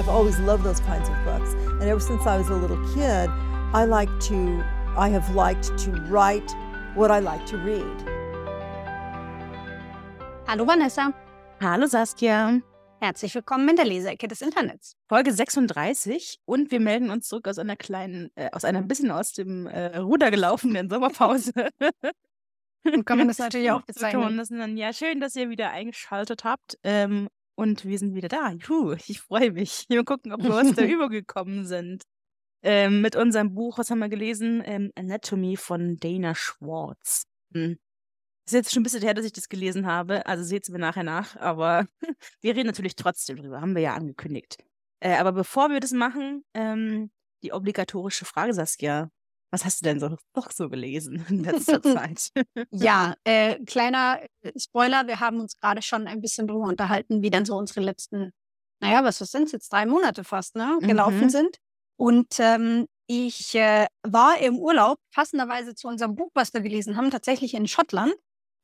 I've always loved those kinds of books. And ever since I was a little kid, I like to, I have liked to write what I like to read. Hallo Vanessa. Hallo Saskia. Herzlich willkommen in der Leseecke des Internets. Folge 36 und wir melden uns zurück aus einer kleinen, äh, aus einer ein bisschen aus dem äh, Ruder gelaufenen Sommerpause. Und kann man das natürlich auch bezeichnen. das. Ja, schön, dass ihr wieder eingeschaltet habt. Ähm, und wir sind wieder da. Juhu, ich freue mich. Mal gucken, ob wir uns da übergekommen sind. Ähm, mit unserem Buch, was haben wir gelesen? Ähm, Anatomy von Dana Schwartz. Hm. Ist jetzt schon ein bisschen her, dass ich das gelesen habe. Also seht es mir nachher nach. Aber wir reden natürlich trotzdem drüber. Haben wir ja angekündigt. Äh, aber bevor wir das machen, ähm, die obligatorische Frage, Saskia. Was hast du denn so, doch so gelesen in letzter Zeit? Ja, äh, kleiner äh, Spoiler, wir haben uns gerade schon ein bisschen drüber unterhalten, wie denn so unsere letzten, naja, was, was sind es jetzt, drei Monate fast, ne, gelaufen Mhm. sind. Und ähm, ich äh, war im Urlaub, passenderweise zu unserem Buch, was wir gelesen haben, tatsächlich in Schottland.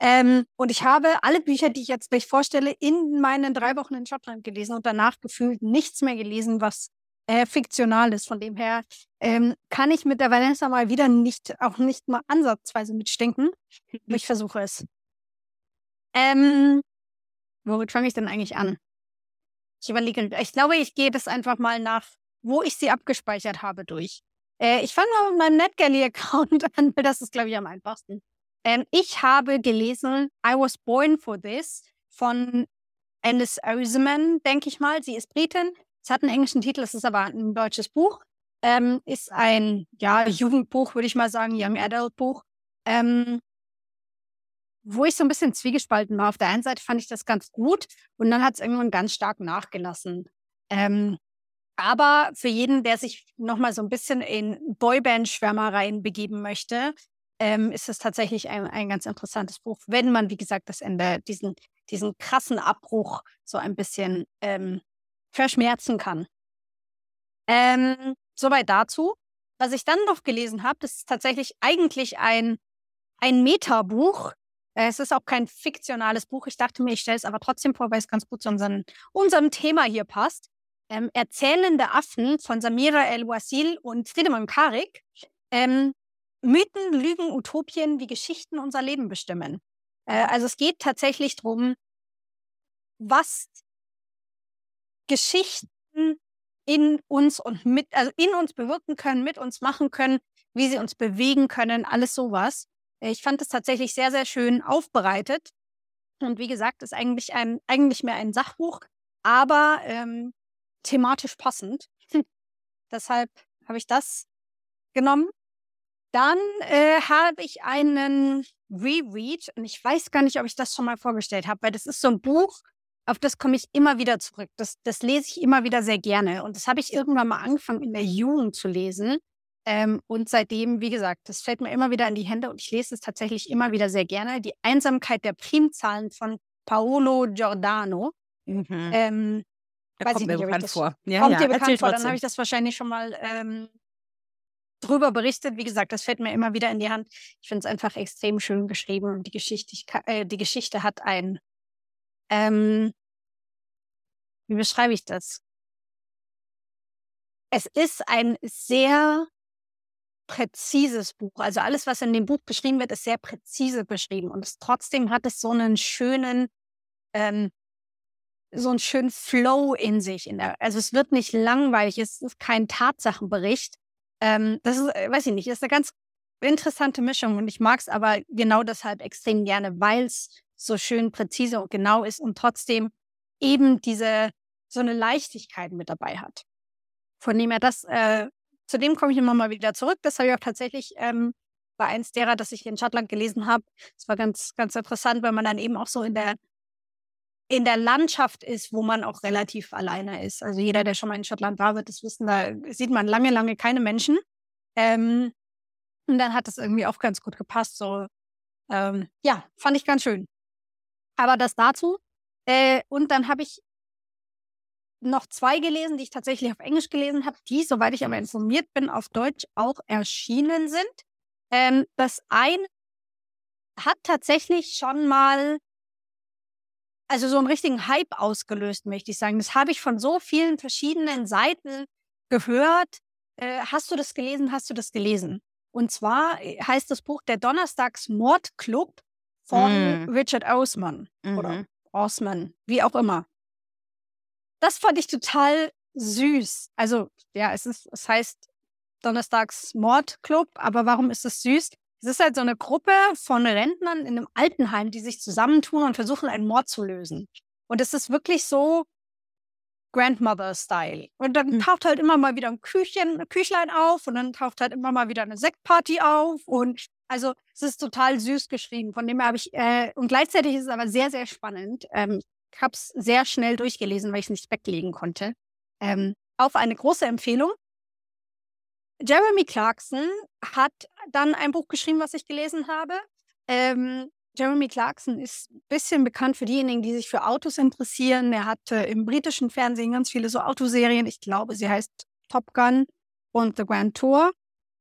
Ähm, und ich habe alle Bücher, die ich jetzt gleich vorstelle, in meinen drei Wochen in Schottland gelesen und danach gefühlt nichts mehr gelesen, was äh, fiktional ist. Von dem her ähm, kann ich mit der Vanessa mal wieder nicht, auch nicht mal ansatzweise mitstinken. Ich versuche es. Ähm, womit fange ich denn eigentlich an? Ich überlege, ich glaube, ich gehe das einfach mal nach, wo ich sie abgespeichert habe, durch. Äh, ich fange mal mit meinem NetGalley-Account an, weil das ist, glaube ich, am einfachsten. Ähm, ich habe gelesen I Was Born for This von Alice Oseman, denke ich mal. Sie ist Britin. Es hat einen englischen Titel, es ist aber ein deutsches Buch. Ähm, ist ein ja, Jugendbuch, würde ich mal sagen, Young Adult Buch. Ähm, wo ich so ein bisschen zwiegespalten war. Auf der einen Seite fand ich das ganz gut und dann hat es irgendwann ganz stark nachgelassen. Ähm, aber für jeden, der sich nochmal so ein bisschen in Boyband-Schwärmereien begeben möchte, ähm, ist es tatsächlich ein, ein ganz interessantes Buch, wenn man, wie gesagt, das Ende, diesen, diesen krassen Abbruch so ein bisschen ähm, verschmerzen kann. Ähm, soweit dazu. Was ich dann noch gelesen habe, das ist tatsächlich eigentlich ein, ein Metabuch. Äh, Es ist auch kein fiktionales Buch. Ich dachte mir, ich stelle es aber trotzdem vor, weil es ganz gut zu unseren, unserem Thema hier passt. Ähm, Erzählende Affen von Samira El-Wasil und Friedemann Karik. Ähm, Mythen, Lügen, Utopien, wie Geschichten unser Leben bestimmen. Äh, also es geht tatsächlich darum, was Geschichten in uns und mit, also in uns bewirken können, mit uns machen können, wie sie uns bewegen können, alles sowas. Ich fand es tatsächlich sehr, sehr schön aufbereitet. Und wie gesagt, ist eigentlich ein, eigentlich mehr ein Sachbuch, aber ähm, thematisch passend. Deshalb habe ich das genommen. Dann äh, habe ich einen Reread und ich weiß gar nicht, ob ich das schon mal vorgestellt habe, weil das ist so ein Buch, auf das komme ich immer wieder zurück. Das, das lese ich immer wieder sehr gerne. Und das habe ich irgendwann mal angefangen in der Jugend zu lesen. Ähm, und seitdem, wie gesagt, das fällt mir immer wieder in die Hände und ich lese es tatsächlich immer wieder sehr gerne. Die Einsamkeit der Primzahlen von Paolo Giordano. Mhm. Ähm, Da kommt mir bekannt vor. Ja, kommt ja, dir bekannt vor, dann habe ich das wahrscheinlich schon mal ähm, drüber berichtet. Wie gesagt, das fällt mir immer wieder in die Hand. Ich finde es einfach extrem schön geschrieben und die Geschichte, äh, die Geschichte hat ein, ähm, wie beschreibe ich das? Es ist ein sehr präzises Buch. Also alles, was in dem Buch beschrieben wird, ist sehr präzise beschrieben. Und es, trotzdem hat es so einen schönen, ähm, so einen schönen Flow in sich. In der, also es wird nicht langweilig, es ist kein Tatsachenbericht. Ähm, das ist, äh, weiß ich nicht, ist eine ganz interessante Mischung und ich mag es aber genau deshalb extrem gerne, weil es so schön präzise und genau ist und trotzdem eben diese so eine Leichtigkeit mit dabei hat. Von dem her das, äh, zu dem komme ich immer mal wieder zurück. Das habe ich auch tatsächlich ähm, bei eins derer, das ich in Schottland gelesen habe. Es war ganz, ganz interessant, weil man dann eben auch so in der in der Landschaft ist, wo man auch relativ alleine ist. Also jeder, der schon mal in Schottland war, wird das wissen, da sieht man lange, lange keine Menschen. Ähm, und dann hat das irgendwie auch ganz gut gepasst. So, ähm, ja, fand ich ganz schön. Aber das dazu. Äh, und dann habe ich noch zwei gelesen, die ich tatsächlich auf Englisch gelesen habe, die, soweit ich aber informiert bin, auf Deutsch auch erschienen sind. Ähm, das eine hat tatsächlich schon mal also so einen richtigen Hype ausgelöst, möchte ich sagen. Das habe ich von so vielen verschiedenen Seiten gehört. Äh, hast du das gelesen? Hast du das gelesen? Und zwar äh, heißt das Buch Der Donnerstags Mordclub von Mm. Richard Osman oder Mhm. Osman, wie auch immer. Das fand ich total süß. Also, ja, es ist, es heißt Donnerstags Mordclub, aber warum ist es süß? Es ist halt so eine Gruppe von Rentnern in einem Altenheim, die sich zusammentun und versuchen, einen Mord zu lösen. Und es ist wirklich so Grandmother-Style. Und dann Hm. taucht halt immer mal wieder ein Küchchen, ein Küchlein auf und dann taucht halt immer mal wieder eine Sektparty auf. Und also es ist total süß geschrieben. Von dem habe ich, äh, und gleichzeitig ist es aber sehr, sehr spannend. Ähm, ich habe es sehr schnell durchgelesen, weil ich es nicht weglegen konnte. Ähm, auf eine große Empfehlung. Jeremy Clarkson hat dann ein Buch geschrieben, was ich gelesen habe. Ähm, Jeremy Clarkson ist ein bisschen bekannt für diejenigen, die sich für Autos interessieren. Er hat äh, im britischen Fernsehen ganz viele so Autoserien. Ich glaube, sie heißt Top Gun und The Grand Tour.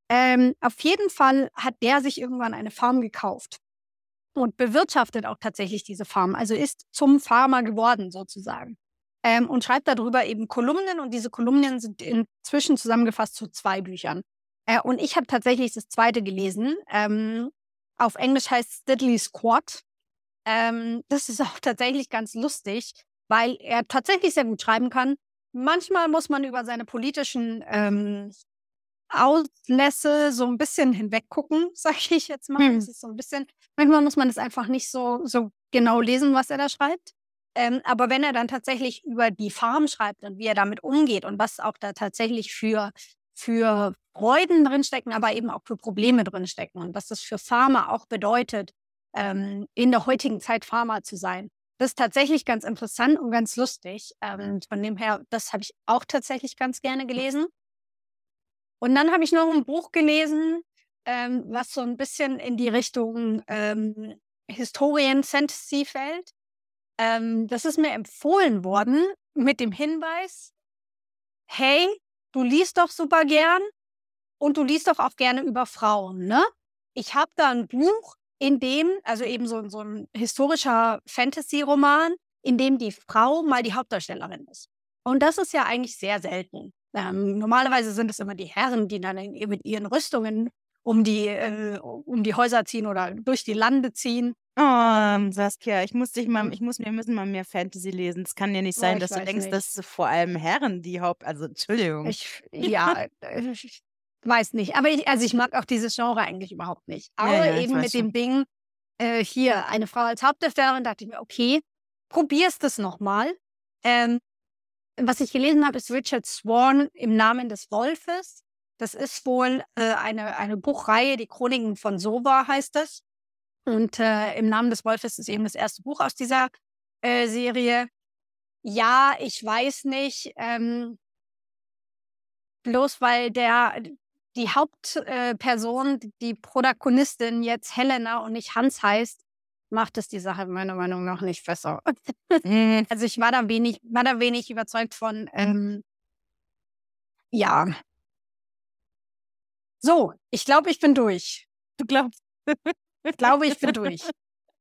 Ähm, auf jeden Fall hat der sich irgendwann eine Farm gekauft und bewirtschaftet auch tatsächlich diese Farm. Also ist zum Farmer geworden sozusagen. Ähm, und schreibt darüber eben Kolumnen und diese Kolumnen sind inzwischen zusammengefasst zu zwei Büchern. Äh, und ich habe tatsächlich das zweite gelesen. Ähm, auf Englisch heißt Diddley Squad. Ähm, das ist auch tatsächlich ganz lustig, weil er tatsächlich sehr gut schreiben kann. Manchmal muss man über seine politischen ähm, Auslässe so ein bisschen hinweggucken, sage ich jetzt mal. Hm. Es ist so ein bisschen, manchmal muss man das einfach nicht so, so genau lesen, was er da schreibt. Ähm, aber wenn er dann tatsächlich über die Farm schreibt und wie er damit umgeht und was auch da tatsächlich für, für Freuden drinstecken, aber eben auch für Probleme drinstecken und was das für Farmer auch bedeutet, ähm, in der heutigen Zeit Farmer zu sein. Das ist tatsächlich ganz interessant und ganz lustig. Ähm, von dem her, das habe ich auch tatsächlich ganz gerne gelesen. Und dann habe ich noch ein Buch gelesen, ähm, was so ein bisschen in die Richtung ähm, Historien-Fantasy fällt. Ähm, das ist mir empfohlen worden mit dem Hinweis, hey, du liest doch super gern und du liest doch auch gerne über Frauen, ne? Ich habe da ein Buch, in dem, also eben so, so ein historischer Fantasy-Roman, in dem die Frau mal die Hauptdarstellerin ist. Und das ist ja eigentlich sehr selten. Ähm, normalerweise sind es immer die Herren, die dann in, mit ihren Rüstungen um die, äh, um die Häuser ziehen oder durch die Lande ziehen. Oh, Saskia, ich muss dich mal, ich muss, wir müssen mal mehr Fantasy lesen. Es kann ja nicht Oh, sein, ich dass du denkst, nicht. dass vor allem Herren die Haupt, also Entschuldigung. Ich, ja, äh, ich weiß nicht. Aber ich, also ich mag auch dieses Genre eigentlich überhaupt nicht. Ja, Aber ja, ich eben mit schon. dem Ding, äh, hier eine Frau als Hauptdarstellerin, dachte ich mir, okay, probierst es nochmal. Ähm, was ich gelesen habe, ist Richard Swan im Namen des Wolfes. Das ist wohl äh, eine, eine Buchreihe, die Chroniken von Sova heißt es. Und äh, im Namen des Wolfes ist eben das erste Buch aus dieser äh, Serie. Ja, ich weiß nicht. Ähm, bloß weil der die Hauptperson, Person, die Protagonistin jetzt Helena und nicht Hans heißt, macht es die Sache meiner Meinung nach nicht besser. Mhm. Also ich war da wenig, war da wenig überzeugt von. Ähm, ja. So, ich glaube, ich bin durch. Du glaubst, Ich glaube, ich bin durch.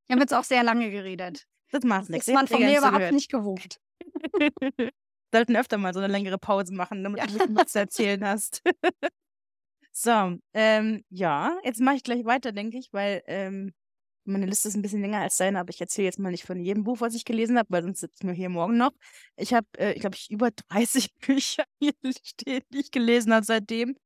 Ich habe jetzt auch sehr lange geredet. das macht Das nichts. ist man von mir überhaupt nicht gewohnt. Sollten öfter mal so eine längere Pause machen, damit Ja. du was zu erzählen hast. so, ähm, ja, jetzt mache ich gleich weiter, denke ich, weil ähm, meine Liste ist ein bisschen länger als deine, aber ich erzähle jetzt mal nicht von jedem Buch, was ich gelesen habe, weil sonst sitzen wir hier morgen noch. Ich habe, äh, ich glaube, ich über 30 Bücher hier stehen, die ich gelesen habe seitdem.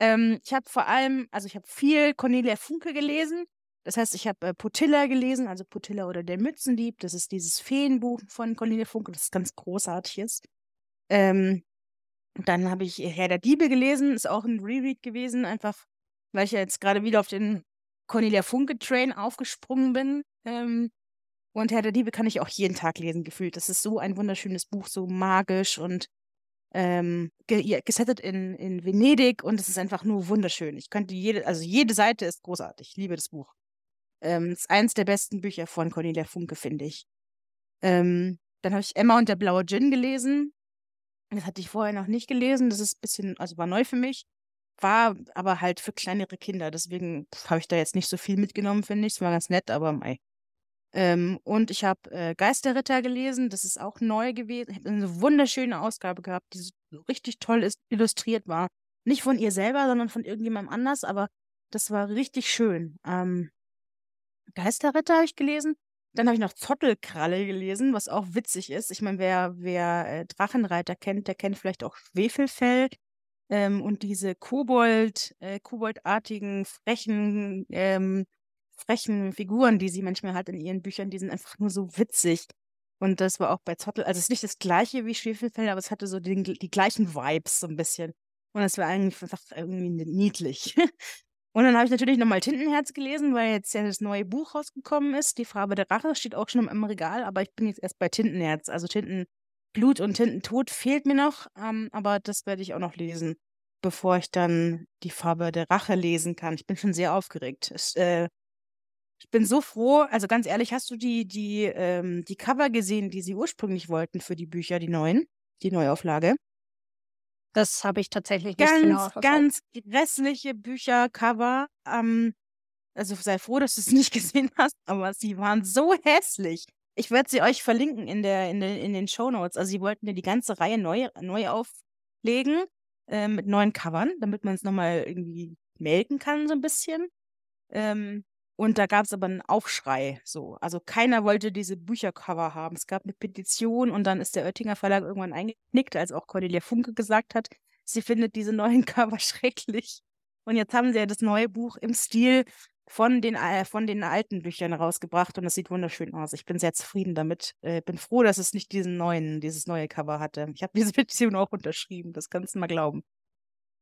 Ähm, ich habe vor allem, also ich habe viel Cornelia Funke gelesen. Das heißt, ich habe äh, Potilla gelesen, also Potilla oder der Mützendieb. Das ist dieses Feenbuch von Cornelia Funke, das ganz großartig ist. Ähm, dann habe ich Herr der Diebe gelesen, ist auch ein Reread gewesen, einfach weil ich ja jetzt gerade wieder auf den Cornelia Funke-Train aufgesprungen bin. Ähm, und Herr der Diebe kann ich auch jeden Tag lesen, gefühlt. Das ist so ein wunderschönes Buch, so magisch und ähm, gesettet in, in Venedig und es ist einfach nur wunderschön. Ich könnte jede, also jede Seite ist großartig. Ich liebe das Buch. Ähm, ist eins der besten Bücher von Cornelia Funke, finde ich. Ähm, dann habe ich Emma und der blaue Djinn gelesen. Das hatte ich vorher noch nicht gelesen. Das ist ein bisschen, also war neu für mich. War aber halt für kleinere Kinder. Deswegen habe ich da jetzt nicht so viel mitgenommen, finde ich. Es war ganz nett, aber mei. Ähm, und ich habe äh, Geisterritter gelesen, das ist auch neu gewesen. Ich habe eine wunderschöne Ausgabe gehabt, die so richtig toll ist, illustriert war. Nicht von ihr selber, sondern von irgendjemandem anders, aber das war richtig schön. Ähm, Geisterritter habe ich gelesen. Dann habe ich noch Zottelkralle gelesen, was auch witzig ist. Ich meine, wer, wer äh, Drachenreiter kennt, der kennt vielleicht auch Schwefelfell ähm, und diese Kobold, äh, Koboldartigen, frechen, ähm, frechen Figuren, die sie manchmal hat in ihren Büchern, die sind einfach nur so witzig. Und das war auch bei Zottel, also es ist nicht das gleiche wie Schwefelfell, aber es hatte so den, die gleichen Vibes so ein bisschen. Und es war eigentlich einfach irgendwie niedlich. Und dann habe ich natürlich nochmal Tintenherz gelesen, weil jetzt ja das neue Buch rausgekommen ist. Die Farbe der Rache steht auch schon im Regal, aber ich bin jetzt erst bei Tintenherz. Also Tintenblut und Tintentod fehlt mir noch, ähm, aber das werde ich auch noch lesen, bevor ich dann die Farbe der Rache lesen kann. Ich bin schon sehr aufgeregt. Es, äh, ich bin so froh, also ganz ehrlich, hast du die, die, ähm, die Cover gesehen, die sie ursprünglich wollten für die Bücher, die neuen, die Neuauflage? Das habe ich tatsächlich nicht genau Ganz, ganz grässliche Büchercover. Ähm, also sei froh, dass du es nicht gesehen hast, aber sie waren so hässlich. Ich werde sie euch verlinken in, der, in, den, in den Show Notes. Also sie wollten ja die ganze Reihe neu, neu auflegen äh, mit neuen Covern, damit man es nochmal irgendwie melken kann, so ein bisschen. Ähm, und da gab es aber einen Aufschrei, so. Also keiner wollte diese Büchercover haben. Es gab eine Petition und dann ist der Oettinger Verlag irgendwann eingeknickt, als auch Cordelia Funke gesagt hat, sie findet diese neuen Cover schrecklich. Und jetzt haben sie ja das neue Buch im Stil von den, äh, von den alten Büchern rausgebracht und das sieht wunderschön aus. Ich bin sehr zufrieden damit. Äh, bin froh, dass es nicht diesen neuen, dieses neue Cover hatte. Ich habe diese Petition auch unterschrieben, das kannst du mal glauben.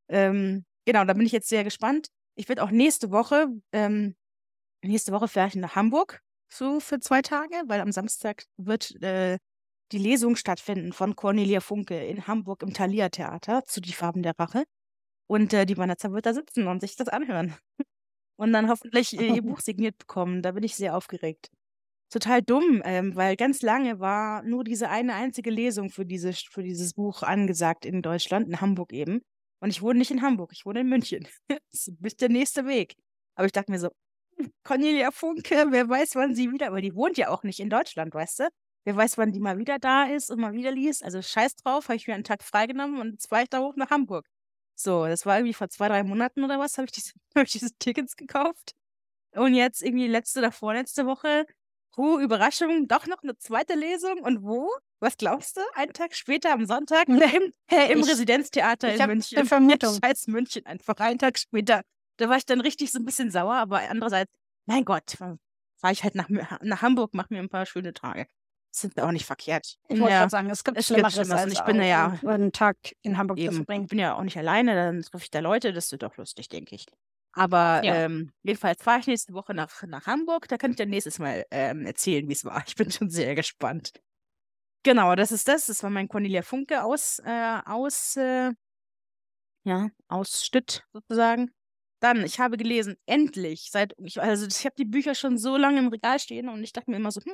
Ähm, genau, da bin ich jetzt sehr gespannt. Ich werde auch nächste Woche ähm, Nächste Woche fahre ich nach Hamburg so für zwei Tage, weil am Samstag wird äh, die Lesung stattfinden von Cornelia Funke in Hamburg im Thalia Theater zu Die Farben der Rache. Und äh, die Vanessa wird da sitzen und sich das anhören. Und dann hoffentlich äh, ihr Buch signiert bekommen. Da bin ich sehr aufgeregt. Total dumm, ähm, weil ganz lange war nur diese eine einzige Lesung für, diese, für dieses Buch angesagt in Deutschland, in Hamburg eben. Und ich wohne nicht in Hamburg, ich wohne in München. das ist der nächste Weg. Aber ich dachte mir so, Cornelia Funke, wer weiß, wann sie wieder, aber die wohnt ja auch nicht in Deutschland, weißt du? Wer weiß, wann die mal wieder da ist und mal wieder liest. Also scheiß drauf, habe ich mir einen Tag freigenommen und jetzt fahre ich da hoch nach Hamburg. So, das war irgendwie vor zwei, drei Monaten oder was, habe ich, diese, hab ich diese Tickets gekauft. Und jetzt irgendwie letzte oder vorletzte Woche, oh, Überraschung, doch noch eine zweite Lesung. Und wo? Was glaubst du? Einen Tag später am Sonntag im, im ich, Residenztheater ich in München. Eine Vermutung. Scheiß München, einfach einen Tag später da war ich dann richtig so ein bisschen sauer, aber andererseits, mein Gott, fahre ich halt nach, nach Hamburg, mache mir ein paar schöne Tage. Sind auch nicht verkehrt. Ich wollte ja. gerade sagen, es gibt es Schlimmeres, Schlimmeres als ich bin ja einen Tag in Hamburg eben, zu. Ich bin ja auch nicht alleine, dann treffe ich da Leute, das wird doch lustig, denke ich. Aber ja. ähm, jedenfalls fahre ich nächste Woche nach, nach Hamburg. Da kann ich dann nächstes Mal ähm, erzählen, wie es war. Ich bin schon sehr gespannt. Genau, das ist das. Das war mein Cornelia Funke aus, äh, aus, äh, ja, Ausschnitt sozusagen. Dann, ich habe gelesen, endlich, seit, ich, also ich habe die Bücher schon so lange im Regal stehen und ich dachte mir immer so, hm,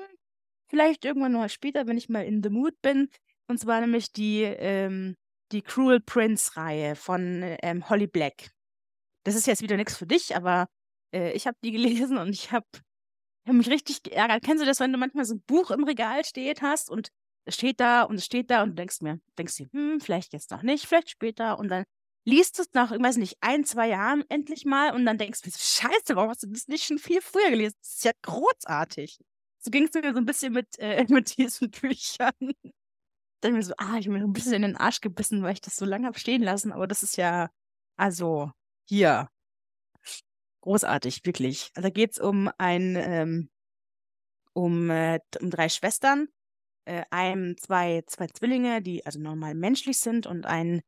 vielleicht irgendwann mal später, wenn ich mal in the mood bin. Und zwar nämlich die, ähm, die Cruel Prince-Reihe von ähm, Holly Black. Das ist jetzt wieder nichts für dich, aber äh, ich habe die gelesen und ich habe hab mich richtig geärgert. Kennst du das, wenn du manchmal so ein Buch im Regal steht hast und es steht da und es steht da und du denkst mir, denkst dir, hm, vielleicht jetzt noch nicht, vielleicht später und dann liest es nach, ich weiß nicht, ein, zwei Jahren endlich mal und dann denkst du, scheiße, warum hast du das nicht schon viel früher gelesen? Das ist ja großartig. So ging es mir so ein bisschen mit, äh, mit diesen Büchern. Dann mir so, ah, ich habe mir ein bisschen in den Arsch gebissen, weil ich das so lange habe stehen lassen, aber das ist ja, also, hier. Großartig, wirklich. Also da geht es um ein, ähm, um, äh, um drei Schwestern, äh, einem, zwei, zwei Zwillinge, die also normal menschlich sind und ein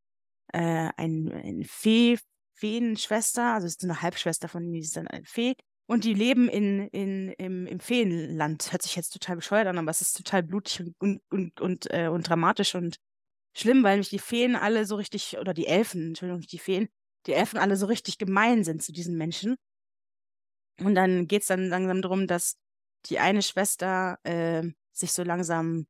äh, ein, ein Fee, Feenschwester, also ist eine Halbschwester von ihnen, die ist dann eine Fee. Und die leben in, in, im, im Feenland. Hört sich jetzt total bescheuert an, aber es ist total blutig und, und, und, äh, und dramatisch und schlimm, weil nämlich die Feen alle so richtig, oder die Elfen, Entschuldigung, nicht die Feen, die Elfen alle so richtig gemein sind zu diesen Menschen. Und dann geht es dann langsam darum, dass die eine Schwester äh, sich so langsam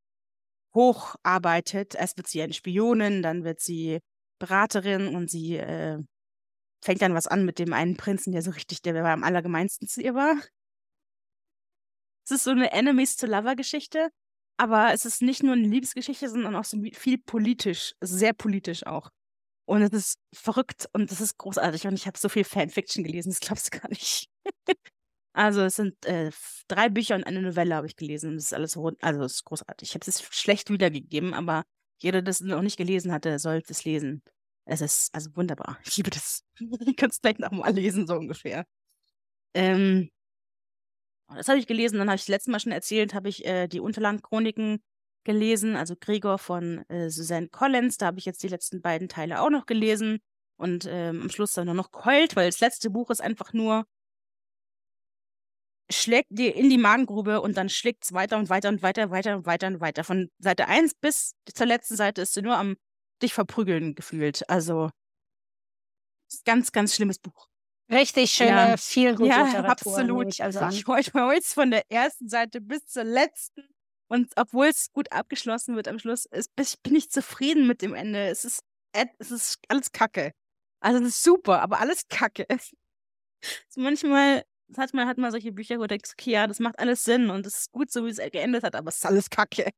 hocharbeitet. Erst wird sie eine Spionin, dann wird sie Beraterin und sie äh, fängt dann was an mit dem einen Prinzen, der so richtig, der am allergemeinsten zu ihr war. Es ist so eine Enemies to Lover Geschichte, aber es ist nicht nur eine Liebesgeschichte, sondern auch so viel politisch, sehr politisch auch. Und es ist verrückt und es ist großartig und ich habe so viel Fanfiction gelesen, das glaubst du gar nicht. also es sind äh, drei Bücher und eine Novelle habe ich gelesen und das ist alles rund, also es ist großartig. Ich habe es schlecht wiedergegeben, aber jeder, der das noch nicht gelesen hatte, sollte es lesen. Es ist also wunderbar. Ich liebe das. Ich kann es gleich nochmal lesen, so ungefähr. Ähm, das habe ich gelesen, dann habe ich das letzte Mal schon erzählt, habe ich äh, die Unterlandchroniken gelesen, also Gregor von äh, Suzanne Collins. Da habe ich jetzt die letzten beiden Teile auch noch gelesen und ähm, am Schluss dann nur noch geheult, weil das letzte Buch ist einfach nur schlägt dir in die Magengrube und dann schlägt es weiter und weiter und weiter, weiter und weiter und weiter. Von Seite 1 bis zur letzten Seite ist du nur am dich verprügeln gefühlt. Also ganz, ganz schlimmes Buch. Richtig schöne, ja. viel gute ja, absolut. Ich, also ich heule von der ersten Seite bis zur letzten. Und obwohl es gut abgeschlossen wird am Schluss, ist, bin ich zufrieden mit dem Ende. Es ist, es ist alles Kacke. Also es ist super, aber alles Kacke. So manchmal hat man, hat man solche Bücher, wo du denkst, okay, ja, das macht alles Sinn und es ist gut, so wie es geendet hat, aber es ist alles Kacke.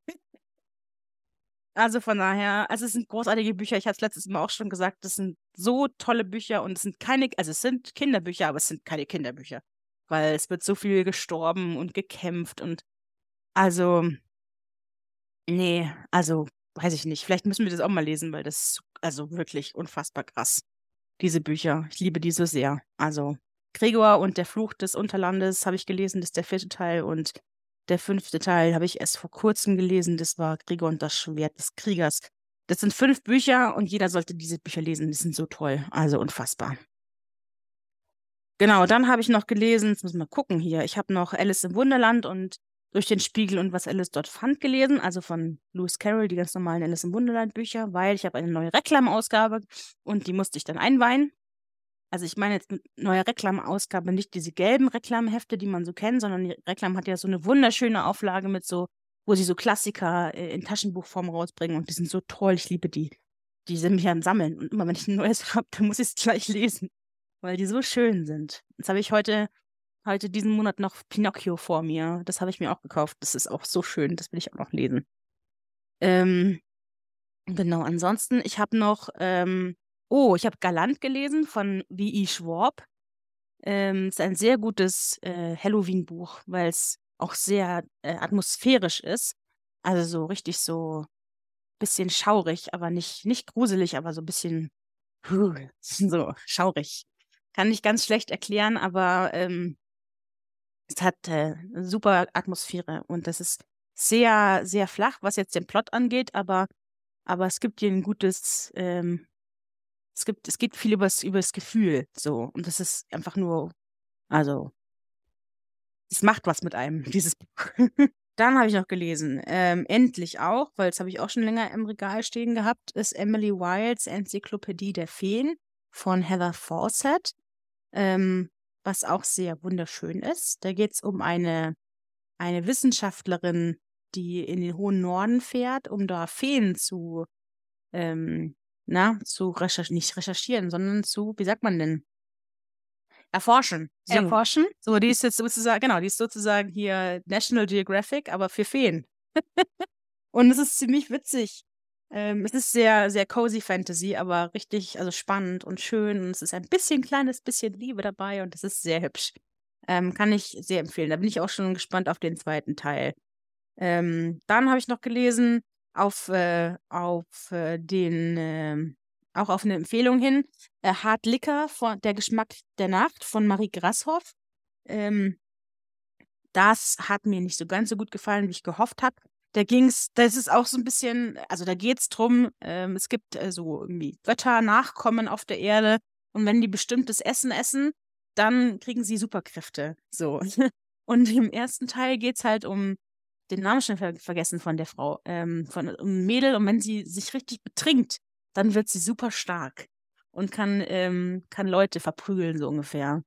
Also von daher, also es sind großartige Bücher. Ich hatte es letztes Mal auch schon gesagt, das sind so tolle Bücher und es sind keine, also es sind Kinderbücher, aber es sind keine Kinderbücher. Weil es wird so viel gestorben und gekämpft und also, nee, also weiß ich nicht. Vielleicht müssen wir das auch mal lesen, weil das ist also wirklich unfassbar krass. Diese Bücher. Ich liebe die so sehr. Also, Gregor und der Fluch des Unterlandes habe ich gelesen, das ist der vierte Teil und der fünfte Teil habe ich erst vor kurzem gelesen. Das war Gregor und das Schwert des Kriegers. Das sind fünf Bücher und jeder sollte diese Bücher lesen. Die sind so toll. Also unfassbar. Genau, dann habe ich noch gelesen, jetzt man mal gucken hier. Ich habe noch Alice im Wunderland und durch den Spiegel und was Alice dort fand gelesen, also von Lewis Carroll, die ganz normalen Alice im Wunderland Bücher, weil ich habe eine neue Reklamausgabe und die musste ich dann einweihen. Also ich meine jetzt mit neuer Reklamausgabe nicht diese gelben Reklamhefte, die man so kennt, sondern die Reklam hat ja so eine wunderschöne Auflage mit so, wo sie so Klassiker äh, in Taschenbuchform rausbringen und die sind so toll, ich liebe die. Die sind mich am Sammeln und immer wenn ich ein neues habe, dann muss ich es gleich lesen, weil die so schön sind. Jetzt habe ich heute, heute diesen Monat noch Pinocchio vor mir. Das habe ich mir auch gekauft. Das ist auch so schön, das will ich auch noch lesen. Ähm, genau, ansonsten, ich habe noch ähm, Oh, ich habe Galant gelesen von V.E. Schwab. Ähm, ist ein sehr gutes äh, Halloween-Buch, weil es auch sehr äh, atmosphärisch ist. Also so richtig so bisschen schaurig, aber nicht, nicht gruselig, aber so ein bisschen so schaurig. Kann ich ganz schlecht erklären, aber ähm, es hat äh, super Atmosphäre und das ist sehr, sehr flach, was jetzt den Plot angeht, aber, aber es gibt dir ein gutes, ähm, es gibt, es geht viel übers, übers Gefühl, so. Und das ist einfach nur, also, es macht was mit einem, dieses Buch. Dann habe ich noch gelesen, ähm, endlich auch, weil das habe ich auch schon länger im Regal stehen gehabt, ist Emily Wilds Enzyklopädie der Feen von Heather Fawcett, ähm, was auch sehr wunderschön ist. Da geht es um eine, eine Wissenschaftlerin, die in den hohen Norden fährt, um da Feen zu ähm, na, zu recherchieren, nicht recherchieren, sondern zu, wie sagt man denn? Erforschen. So. Erforschen? So, die ist jetzt sozusagen, genau, die ist sozusagen hier National Geographic, aber für Feen. und es ist ziemlich witzig. Ähm, es ist sehr, sehr cozy Fantasy, aber richtig, also spannend und schön. Und es ist ein bisschen kleines bisschen Liebe dabei und es ist sehr hübsch. Ähm, kann ich sehr empfehlen. Da bin ich auch schon gespannt auf den zweiten Teil. Ähm, dann habe ich noch gelesen auf, äh, auf äh, den, äh, auch auf eine Empfehlung hin, äh, Hard Liquor von Der Geschmack der Nacht von Marie Grasshoff. Ähm, das hat mir nicht so ganz so gut gefallen, wie ich gehofft habe. Da ging's, das ist auch so ein bisschen, also da geht es drum, ähm, es gibt äh, so irgendwie Götter, Nachkommen auf der Erde und wenn die bestimmtes Essen essen, dann kriegen sie Superkräfte. So. Und im ersten Teil geht es halt um den Namen schon ver vergessen von der Frau, ähm, von einem Mädel. Und wenn sie sich richtig betrinkt, dann wird sie super stark und kann, ähm, kann Leute verprügeln, so ungefähr.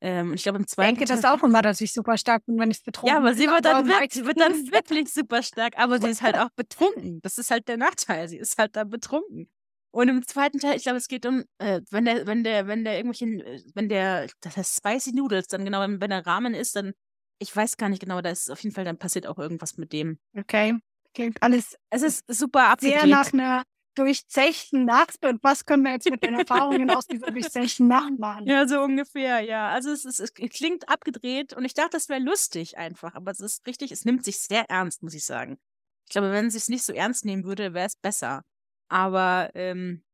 Ähm, ich glaube, im zweiten. Ich denke das auch immer, dass ich super stark bin, wenn ich betrunken bin. Ja, aber sie wird dann, wirklich, wird dann wirklich super stark. Aber sie ist halt auch betrunken. Das ist halt der Nachteil. Sie ist halt da betrunken. Und im zweiten Teil, ich glaube, es geht um, äh, wenn der, wenn der, wenn der irgendwelchen, äh, wenn der, das heißt Spicy Noodles, dann genau, wenn, wenn der Rahmen ist, dann Ich weiß gar nicht genau, da ist auf jeden Fall, dann passiert auch irgendwas mit dem. Okay. Klingt alles Es ist super abgedreht. sehr nach einer durchzechten Nacht. Und was können wir jetzt mit den Erfahrungen aus dieser durchzechten Nacht machen? Ja, so ungefähr, ja. Also es, ist, es klingt abgedreht und ich dachte, das wäre lustig einfach, aber es ist richtig, es nimmt sich sehr ernst, muss ich sagen. Ich glaube, wenn es sich nicht so ernst nehmen würde, wäre es besser. Aber ähm,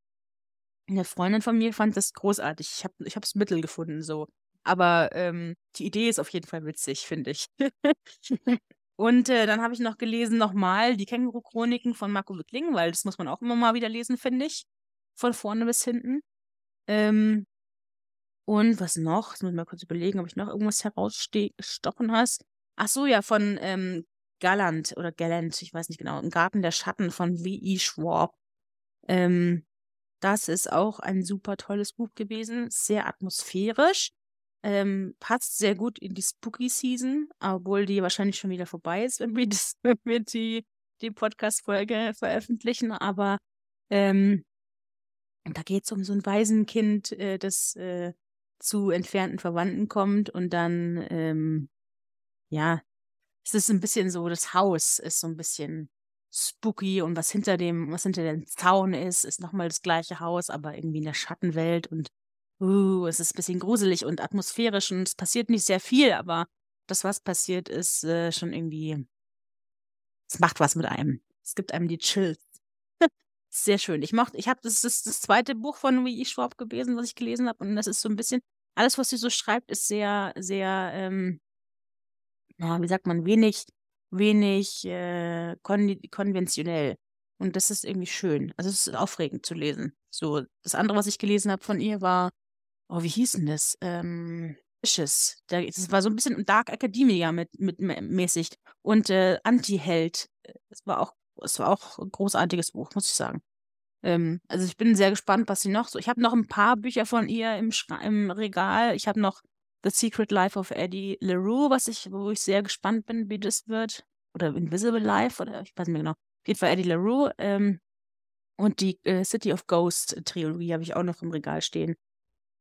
eine Freundin von mir fand das großartig. Ich habe ich es Mittel gefunden, so. Aber ähm, die Idee ist auf jeden Fall witzig, finde ich. Und äh, dann habe ich noch gelesen nochmal die Känguru-Chroniken von Marco Wickling, weil das muss man auch immer mal wieder lesen, finde ich. Von vorne bis hinten. Ähm, und was noch? Jetzt muss ich mal kurz überlegen, ob ich noch irgendwas herausgestochen hast. Ach so, ja, von ähm, Gallant oder Gallant, ich weiß nicht genau. Im Garten der Schatten von W.E. Schwab. Ähm, das ist auch ein super tolles Buch gewesen, sehr atmosphärisch. Ähm, passt sehr gut in die Spooky Season, obwohl die wahrscheinlich schon wieder vorbei ist, wenn wir, das, wenn wir die, die Podcast-Folge veröffentlichen. Aber ähm, da geht es um so ein Waisenkind, äh, das äh, zu entfernten Verwandten kommt und dann, ähm, ja, es ist ein bisschen so, das Haus ist so ein bisschen spooky und was hinter dem, was hinter dem Zaun ist, ist nochmal das gleiche Haus, aber irgendwie in der Schattenwelt und uh, es ist ein bisschen gruselig und atmosphärisch und es passiert nicht sehr viel, aber das, was passiert, ist äh, schon irgendwie, es macht was mit einem. Es gibt einem die Chills. Sehr schön. Ich mochte, ich habe, das ist das zweite Buch von ich Schwab gewesen, was ich gelesen habe. Und das ist so ein bisschen, alles, was sie so schreibt, ist sehr, sehr, ähm, na, wie sagt man, wenig, wenig äh, kon konventionell. Und das ist irgendwie schön. Also es ist aufregend zu lesen. So, das andere, was ich gelesen habe von ihr, war oh, wie hieß denn das? Ähm, Vicious. Das war so ein bisschen Dark Academia mit, mit mäßig. Und äh, Anti-Held. Das war auch, das war auch ein großartiges Buch, muss ich sagen. Ähm, also ich bin sehr gespannt, was sie noch so. Ich habe noch ein paar Bücher von ihr im, im Regal. Ich habe noch The Secret Life of Eddie LaRue, was ich, wo ich sehr gespannt bin, wie das wird. Oder Invisible Life, oder ich weiß nicht mehr genau. Auf jeden Fall Eddie LaRue. Ähm, und die äh, City of Ghost Trilogie habe ich auch noch im Regal stehen.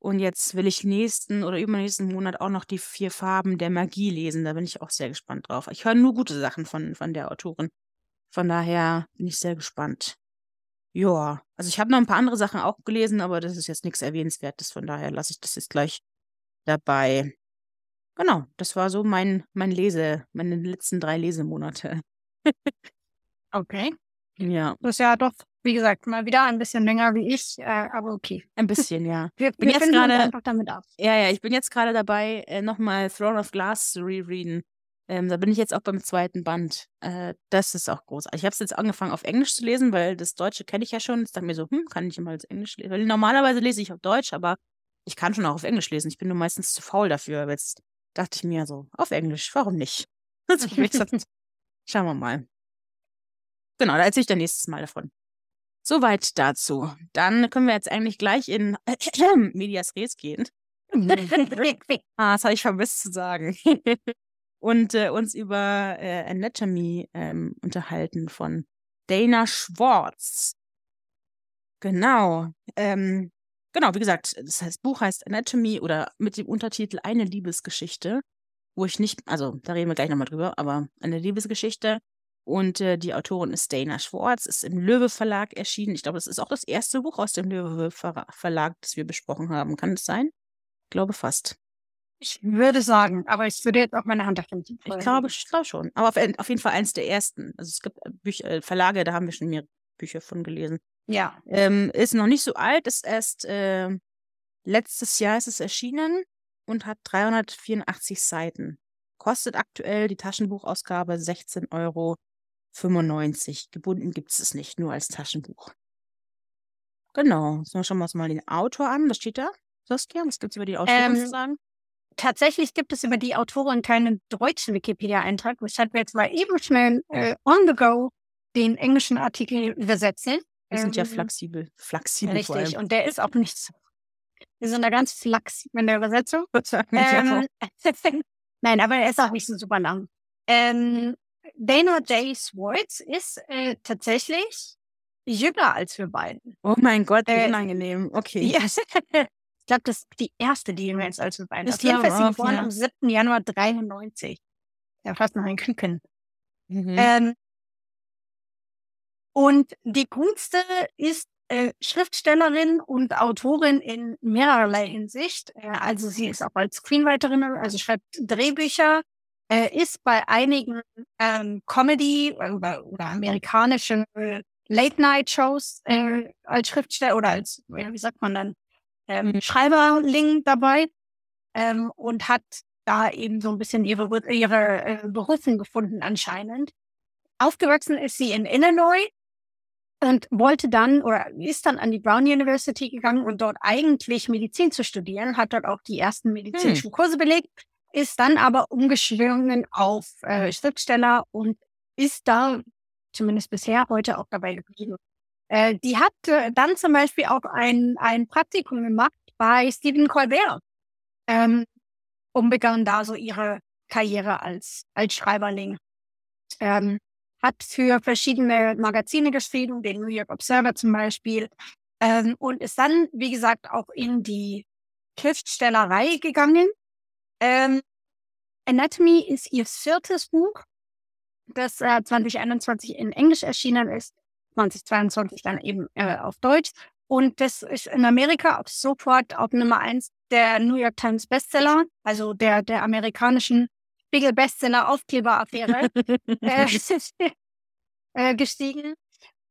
Und jetzt will ich nächsten oder übernächsten Monat auch noch die vier Farben der Magie lesen. Da bin ich auch sehr gespannt drauf. Ich höre nur gute Sachen von, von der Autorin. Von daher bin ich sehr gespannt. Ja, also ich habe noch ein paar andere Sachen auch gelesen, aber das ist jetzt nichts Erwähnenswertes. Von daher lasse ich das jetzt gleich dabei. Genau, das war so mein, mein Lese, meine letzten drei Lesemonate. okay. Ja. Das ist ja doch wie gesagt, mal wieder ein bisschen länger wie ich, äh, aber okay. Ein bisschen, ja. Wir, bin wir jetzt finden uns einfach damit ab. Ja, ja, ich bin jetzt gerade dabei, äh, nochmal Throne of Glass zu rereaden. Ähm, da bin ich jetzt auch beim zweiten Band. Äh, das ist auch großartig. Ich habe es jetzt angefangen auf Englisch zu lesen, weil das Deutsche kenne ich ja schon. Jetzt dachte mir so, hm, kann ich mal das Englisch lesen? Weil normalerweise lese ich auf Deutsch, aber ich kann schon auch auf Englisch lesen. Ich bin nur meistens zu faul dafür. Aber jetzt dachte ich mir so, auf Englisch, warum nicht? Also ich Schauen wir mal. Genau, da erzähle ich dann nächstes Mal davon. Soweit dazu. Dann können wir jetzt eigentlich gleich in Medias Res gehen. Ah, das habe ich vermisst zu sagen. Und äh, uns über äh, Anatomy ähm, unterhalten von Dana Schwartz. Genau. Ähm, genau, wie gesagt, das heißt, Buch heißt Anatomy oder mit dem Untertitel Eine Liebesgeschichte, wo ich nicht, also da reden wir gleich nochmal drüber, aber eine Liebesgeschichte. Und äh, die Autorin ist Dana Schwartz, ist im Löwe Verlag erschienen. Ich glaube, das ist auch das erste Buch aus dem Löwe Ver Verlag, das wir besprochen haben. Kann es sein? Ich glaube fast. Ich würde sagen, aber ich würde jetzt auch meine Hand davon ziehen. Ich glaube, ich glaube schon. Aber auf, auf jeden Fall eins der ersten. Also es gibt äh, Bücher, äh, Verlage, da haben wir schon mehrere Bücher von gelesen. Ja. Ähm, ist noch nicht so alt, ist erst äh, letztes Jahr ist es erschienen und hat 384 Seiten. Kostet aktuell die Taschenbuchausgabe 16,95 Euro. Gebunden gibt es es nicht, nur als Taschenbuch. Genau. Wir schauen wir uns mal den Autor an. Was steht da? Saskia, was gibt es über die Autorin Ähm, zu sagen? Tatsächlich gibt es über die Autorin keinen deutschen Wikipedia-Eintrag, weshalb wir jetzt mal eben schnell äh, on the go den englischen Artikel übersetzen. Wir sind ja ähm, flexibel. Flexibel. Richtig, und der ist auch nicht so. Wir sind da ganz flachs in der Übersetzung. Ähm, Nein, aber er ist auch nicht so super lang. Ähm, Dana J. Swartz ist äh, tatsächlich jünger als wir beiden. Oh mein Gott, wie Äh, unangenehm. Okay. Ja, ich glaube, das ist die erste, die jünger ist als wir beiden. Ich Auf jeden Fall ist geboren ja. am 7. Januar 93. ja fast noch ein Küken. Mhm. Ähm, und die Kunste ist äh, Schriftstellerin und Autorin in mehrerlei Hinsicht. Äh, also sie ist auch als Screenwriterin, also schreibt Drehbücher, äh, ist bei einigen ähm, Comedy oder, oder amerikanischen äh, Late-Night-Shows äh, als Schriftsteller oder als, wie sagt man dann, ähm, Mhm. Schreiberling dabei ähm, und hat da eben so ein bisschen ihre, ihre äh, Berufung gefunden anscheinend. Aufgewachsen ist sie in Illinois und wollte dann oder ist dann an die Brown University gegangen und dort eigentlich Medizin zu studieren, hat dort auch die ersten medizinischen Kurse belegt, ist dann aber umgeschwungen auf äh, Schriftsteller und ist da zumindest bisher heute auch dabei geblieben. Äh, die hat äh, dann zum Beispiel auch ein, ein Praktikum gemacht bei Stephen Colbert ähm, und begann da so ihre Karriere als, als Schreiberling. Ähm, hat für verschiedene Magazine geschrieben, den New York Observer zum Beispiel, ähm, und ist dann, wie gesagt, auch in die Schriftstellerei gegangen. Ähm, Anatomy ist ihr viertes Buch, das äh, 2021 in Englisch erschienen ist, 2022 dann eben äh, auf Deutsch. Und das ist in Amerika auch sofort auf Nummer eins der New York Times Bestseller, also der, der amerikanischen Spiegel Bestseller Aufkleberaffäre äh, äh, gestiegen.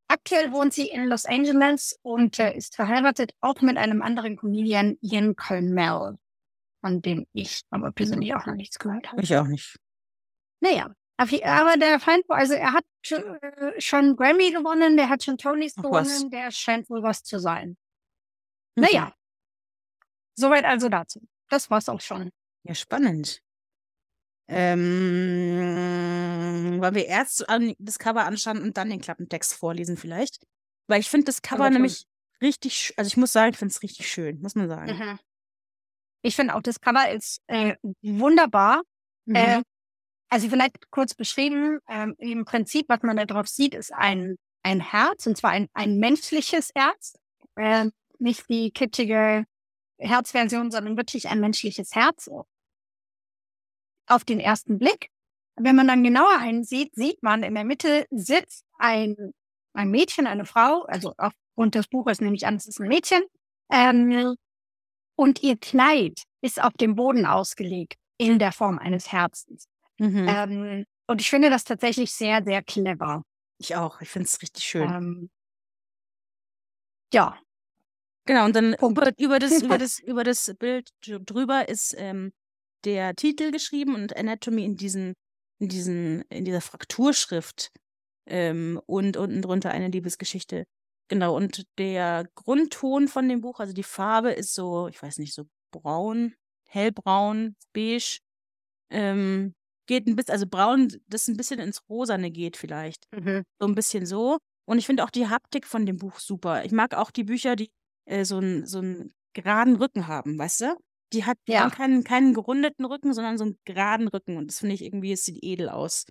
Aktuell wohnt sie in Los Angeles und äh, ist verheiratet, auch mit einem anderen Comedian, Ian Colmel, von dem ich aber persönlich auch noch nichts gehört habe. Ich auch nicht. Naja, aber der Feind, also er hat schon, äh, schon Grammy gewonnen, der hat schon Tonys gewonnen, der scheint wohl was zu sein. Mhm. Naja, soweit also dazu. Das war's auch schon. Ja, spannend. Ähm, wollen wir erst das Cover anschauen und dann den Klappentext vorlesen vielleicht? Weil ich finde das Cover nämlich richtig, also ich muss sagen, ich finde es richtig schön, muss man sagen. Mhm. Ich finde auch, das Cover ist äh, wunderbar. Mhm. Äh, also vielleicht kurz beschrieben, ähm, im Prinzip, was man da drauf sieht, ist ein, ein Herz, und zwar ein, ein menschliches Herz. Äh, nicht die kitschige Herzversion, sondern wirklich ein menschliches Herz. Auf den ersten Blick. Wenn man dann genauer hinsieht, sieht man, in der Mitte sitzt ein, ein Mädchen, eine Frau, also aufgrund des Buches nehme ich an, es ist ein Mädchen. Ähm, und ihr Kleid ist auf dem Boden ausgelegt in der Form eines Herzens. Mhm. Ähm, und ich finde das tatsächlich sehr, sehr clever. ich auch, ich finde es richtig schön. Ähm, ja, Genau, und dann über, über, das, über, das, über das Bild dr- drüber ist ähm, der Titel geschrieben und Anatomy in diesen, in diesen, in dieser Frakturschrift ähm, und unten drunter eine Liebesgeschichte. Genau, und der Grundton von dem Buch, also die Farbe ist so, ich weiß nicht, so braun, hellbraun, beige. Ähm, geht ein bisschen, also braun, das ein bisschen ins Rosane geht vielleicht mhm. so ein bisschen so. Und ich finde auch die Haptik von dem Buch super. Ich mag auch die Bücher, die äh, so einen so einen geraden Rücken haben, weißt du? Die hat die Ja. haben keinen, keinen gerundeten Rücken, sondern so einen geraden Rücken. Und das finde ich irgendwie, es sieht edel aus.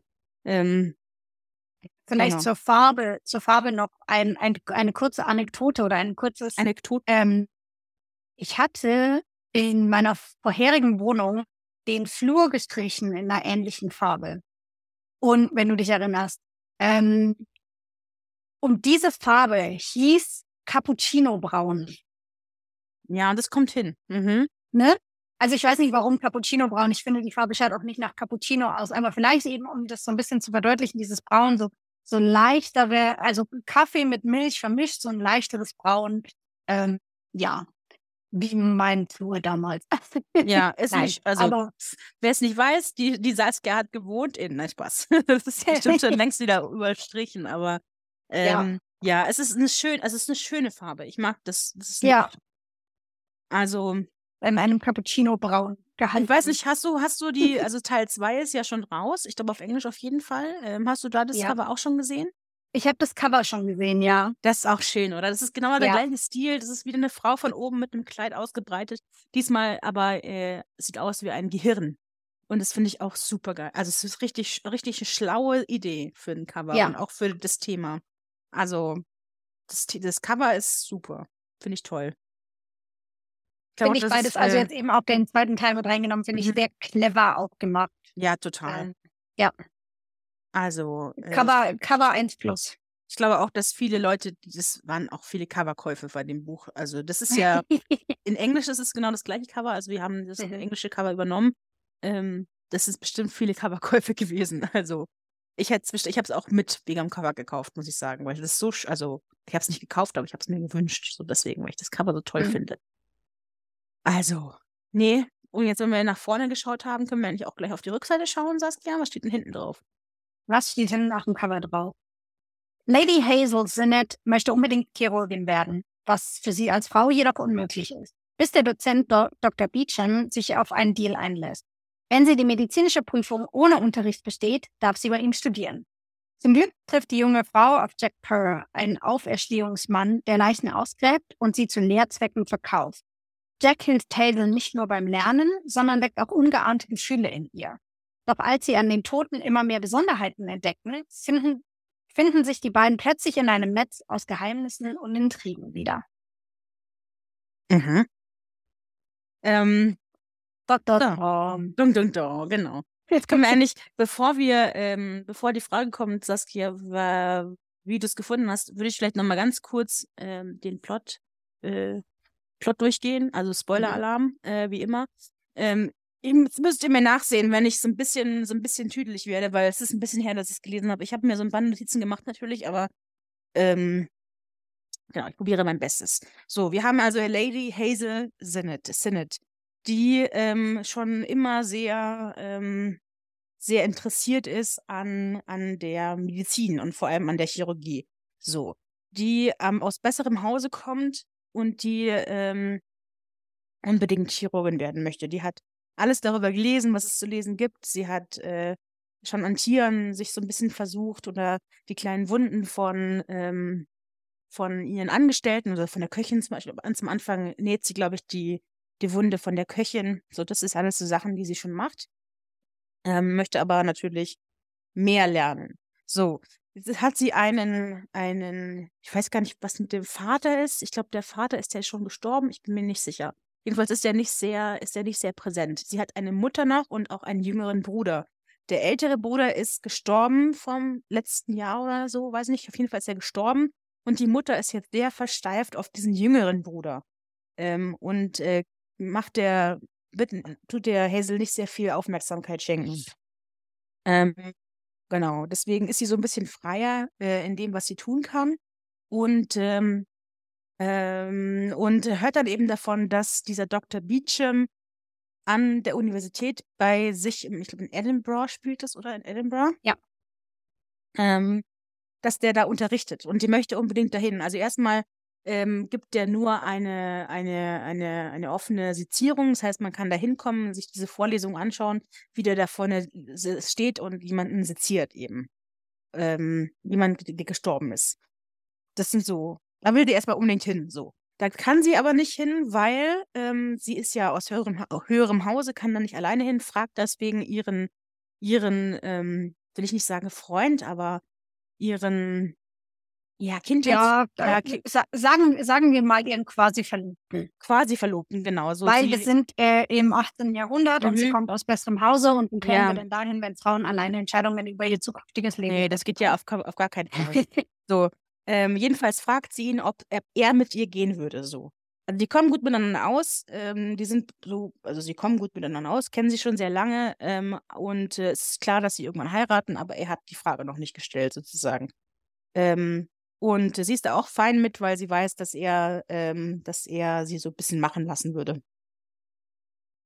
Ähm, vielleicht Genau. zur Farbe, zur Farbe noch ein, ein, eine kurze Anekdote oder ein kurzes. Anekdote. ähm, ich hatte in meiner vorherigen Wohnung den Flur gestrichen in einer ähnlichen Farbe. Und wenn du dich erinnerst, ähm, und diese Farbe hieß Cappuccino Braun. Ja, das kommt hin. Mhm. Ne? Also ich weiß nicht, warum Cappuccino Braun. Ich finde, die Farbe schaut auch nicht nach Cappuccino aus. Aber vielleicht eben, um das so ein bisschen zu verdeutlichen, dieses Braun, so, so leichtere, also Kaffee mit Milch vermischt, so ein leichteres Braun. Ähm, ja, wie mein Flur damals. Ja, ist Nein, nicht, also aber wer es nicht weiß, die, die Saskia hat gewohnt in, nein, Spaß. Das ist bestimmt schon längst wieder überstrichen, aber Ja. ähm, ja. es ist eine schön, es ist eine schöne Farbe. Ich mag das. das Ja. nett. Also, in einem Cappuccino Braun gehalten. Ich weiß nicht, hast du, hast du die, also Teil 2 ist ja schon raus, ich glaube auf Englisch auf jeden Fall. Ähm, hast du da das Ja. Cover auch schon gesehen? Ich habe das Cover schon gesehen, ja. Das ist auch schön, oder? Das ist genau der Ja. gleiche Stil. Das ist wieder eine Frau von oben mit einem Kleid ausgebreitet. Diesmal aber äh, sieht aus wie ein Gehirn. Und das finde ich auch super geil. Also es ist richtig, richtig eine schlaue Idee für ein Cover Ja. und auch für das Thema. Also das, das Cover ist super. Finde ich toll. Finde ich beides, ist, also äh, jetzt eben auch den zweiten Teil mit reingenommen, finde ich Mhm. sehr clever auch gemacht. Ja, total. Ähm, Ja. Also. Äh, Cover, Cover 1 Plus. Ich glaube auch, dass viele Leute, das waren auch viele Coverkäufe bei dem Buch. Also das ist ja, in Englisch ist es genau das gleiche Cover. Also wir haben das Mhm. englische Cover übernommen. Ähm, das ist bestimmt viele Coverkäufe gewesen. Also ich hätte ich habe es auch mit wegen am Cover gekauft, muss ich sagen, weil das so, sch- also ich habe es nicht gekauft, aber ich habe es mir gewünscht, so deswegen, weil ich das Cover so toll Mhm. finde. Also, nee. Und jetzt, wenn wir nach vorne geschaut haben, können wir eigentlich auch gleich auf die Rückseite schauen, Saskia. Was steht denn hinten drauf? Was steht denn nach dem Cover drauf? Lady Hazel Sinnett möchte unbedingt Chirurgin werden, was für sie als Frau jedoch unmöglich ist, bis der Dozent Do Dr. Beecham sich auf einen Deal einlässt. Wenn sie die medizinische Prüfung ohne Unterricht besteht, darf sie bei ihm studieren. Zum Glück trifft die junge Frau auf Jack Purr, einen Auferstehungsmann, der Leichen ausgräbt und sie zu Lehrzwecken verkauft. Jack hilft Hazel nicht nur beim Lernen, sondern weckt auch ungeahnte Gefühle in ihr. Doch als sie an den Toten immer mehr Besonderheiten entdecken, finden, finden sich die beiden plötzlich in einem Netz aus Geheimnissen und Intrigen wieder. Mhm. Ähm, Dr. Ja. Traum. dun, dun, dun, genau. Jetzt können wir eigentlich, bevor wir, ähm, bevor die Frage kommt, Saskia, wie du es gefunden hast, würde ich vielleicht nochmal ganz kurz ähm, den Plot, äh, Plot durchgehen, also Spoiler-Alarm, äh, wie immer. Ähm, ihr müsst ihr mir nachsehen, wenn ich so ein bisschen, so ein bisschen tüdelig werde, weil es ist ein bisschen her, dass ich es gelesen habe. Ich habe mir so ein paar Notizen gemacht natürlich, aber ähm, genau, ich probiere mein Bestes. So, wir haben also Lady Hazel Sinnett, Sinnett die ähm, schon immer sehr, ähm, sehr interessiert ist an, an der Medizin und vor allem an der Chirurgie. So, die ähm, aus besserem Hause kommt und die ähm, unbedingt Chirurgin werden möchte. Die hat alles darüber gelesen, was es zu lesen gibt. Sie hat äh, schon an Tieren sich so ein bisschen versucht oder die kleinen Wunden von, ähm, von ihren Angestellten oder von der Köchin zum Beispiel. An- Zum Anfang näht sie, glaube ich, die, die Wunde von der Köchin. So, das ist alles so Sachen, die sie schon macht. Ähm, möchte aber natürlich mehr lernen. So, hat sie einen, einen, ich weiß gar nicht, was mit dem Vater ist. Ich glaube, der Vater ist ja schon gestorben. Ich bin mir nicht sicher. Jedenfalls ist er nicht sehr, ist er nicht sehr präsent. Sie hat eine Mutter noch und auch einen jüngeren Bruder. Der ältere Bruder ist gestorben vom letzten Jahr oder so, weiß nicht. Auf jeden Fall ist er gestorben. Und die Mutter ist jetzt sehr versteift auf diesen jüngeren Bruder. Ähm, und äh, macht der, tut der Hazel nicht sehr viel Aufmerksamkeit schenken. Ähm, genau, deswegen ist sie so ein bisschen freier äh, in dem, was sie tun kann. Und, ähm, ähm, und hört dann eben davon, dass dieser Dr. Beecham an der Universität bei sich, im- ich glaube in Edinburgh spielt das, oder in Edinburgh? Ja. Ähm, dass der da unterrichtet und die möchte unbedingt dahin. Also erstmal ähm, gibt der nur eine, eine, eine, eine offene Sezierung. Das heißt, man kann da hinkommen, sich diese Vorlesung anschauen, wie der da vorne steht und jemanden seziert eben. Ähm, jemand, der gestorben ist. Das sind so, da will die erstmal unbedingt hin, so. Da kann sie aber nicht hin, weil ähm, sie ist ja aus höherem, höherem Hause, kann da nicht alleine hin, fragt deswegen ihren, ihren, ähm, will ich nicht sagen Freund, aber ihren, ja, Kindheits, Ja, ja, äh, Ki- sa sagen, sagen wir mal ihren quasi Verliebten. quasi Verlobten, genau. So Weil sie, wir sind äh, im 18. Jahrhundert und sie Mhm. kommt aus besserem Hause und wie kämen Ja. wir denn dahin, wenn Frauen alleine Entscheidungen über ihr zukünftiges Leben nee, das geht ja auf, auf gar keinen Fall. So, ähm, jedenfalls fragt sie ihn, ob er, mit ihr gehen würde, so. Also die kommen gut miteinander aus, ähm, die sind so, also sie kommen gut miteinander aus, kennen sich schon sehr lange ähm, und äh, es ist klar, dass sie irgendwann heiraten, aber er hat die Frage noch nicht gestellt, sozusagen. Ähm, und sie ist da auch fein mit, weil sie weiß, dass er, ähm, dass er sie so ein bisschen machen lassen würde.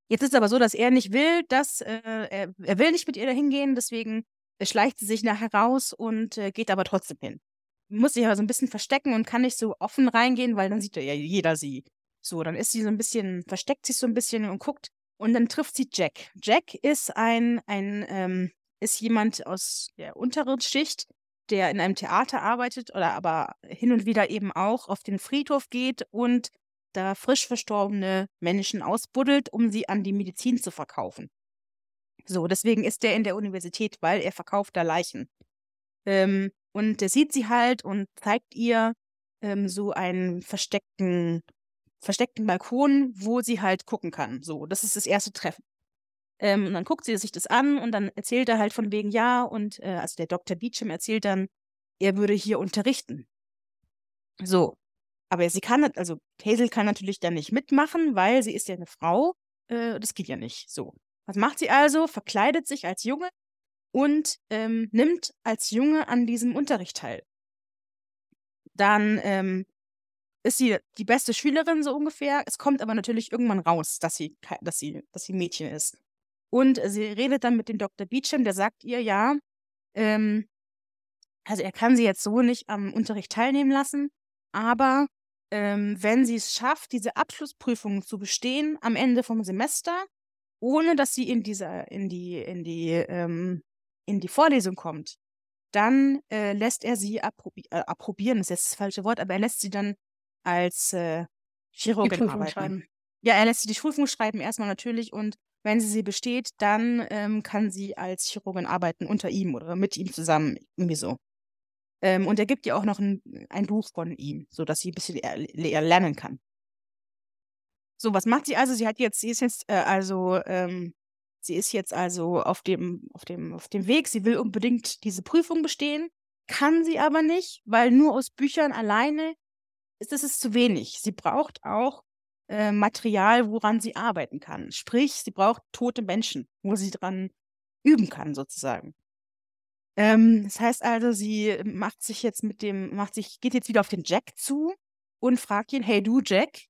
Jetzt ist es aber so, dass er nicht will, dass äh, er, er will nicht mit ihr dahin gehen, deswegen äh, schleicht sie sich nachher raus und äh, geht aber trotzdem hin. Muss sich aber so ein bisschen verstecken und kann nicht so offen reingehen, weil dann sieht ja jeder sie. So, dann ist sie so ein bisschen, versteckt sich so ein bisschen und guckt und dann trifft sie Jack. Jack ist ein, ein, ähm, ist jemand aus der unteren Schicht, der in einem Theater arbeitet oder aber hin und wieder eben auch auf den Friedhof geht und da frisch verstorbene Menschen ausbuddelt, um sie an die Medizin zu verkaufen. So, deswegen ist der in der Universität, weil er verkauft da Leichen. Ähm, und der sieht sie halt und zeigt ihr ähm, so einen versteckten, versteckten Balkon, wo sie halt gucken kann. So, das ist das erste Treffen. Ähm, und dann guckt sie sich das an und dann erzählt er halt von wegen ja und äh, also der Dr. Beecham erzählt dann, er würde hier unterrichten. So. Aber sie kann, also Hazel kann natürlich dann nicht mitmachen, weil sie ist ja eine Frau. Äh, das geht ja nicht. So. Was macht sie also? Verkleidet sich als Junge und ähm, nimmt als Junge an diesem Unterricht teil. Dann ähm, ist sie die beste Schülerin so ungefähr. Es kommt aber natürlich irgendwann raus, dass sie, dass sie, dass sie Mädchen ist. Und sie redet dann mit dem Dr. Beecham, der sagt ihr, ja, ähm, also er kann sie jetzt so nicht am Unterricht teilnehmen lassen, aber ähm, wenn sie es schafft, diese Abschlussprüfungen zu bestehen am Ende vom Semester, ohne dass sie in dieser, in die, in die, ähm, in die Vorlesung kommt, dann äh, lässt er sie approbi äh, approbieren, das ist jetzt das falsche Wort, aber er lässt sie dann als äh, Chirurgin arbeiten. Schreiben. Ja, er lässt sie die Prüfung schreiben erstmal natürlich und wenn sie sie besteht, dann ähm, kann sie als Chirurgin arbeiten unter ihm oder mit ihm zusammen, irgendwie so. Ähm, und er gibt ihr auch noch ein, ein Buch von ihm, sodass sie ein bisschen lernen kann. So, was macht sie also? Sie hat jetzt, sie ist jetzt äh, also, ähm, sie ist jetzt also auf dem, auf dem, auf dem Weg. Sie will unbedingt diese Prüfung bestehen, kann sie aber nicht, weil nur aus Büchern alleine ist es zu wenig. Sie braucht auch äh, Material, woran sie arbeiten kann. Sprich, sie braucht tote Menschen, wo sie dran üben kann, sozusagen. Ähm, das heißt also, sie macht sich jetzt mit dem, macht sich, geht jetzt wieder auf den Jack zu und fragt ihn, hey du Jack,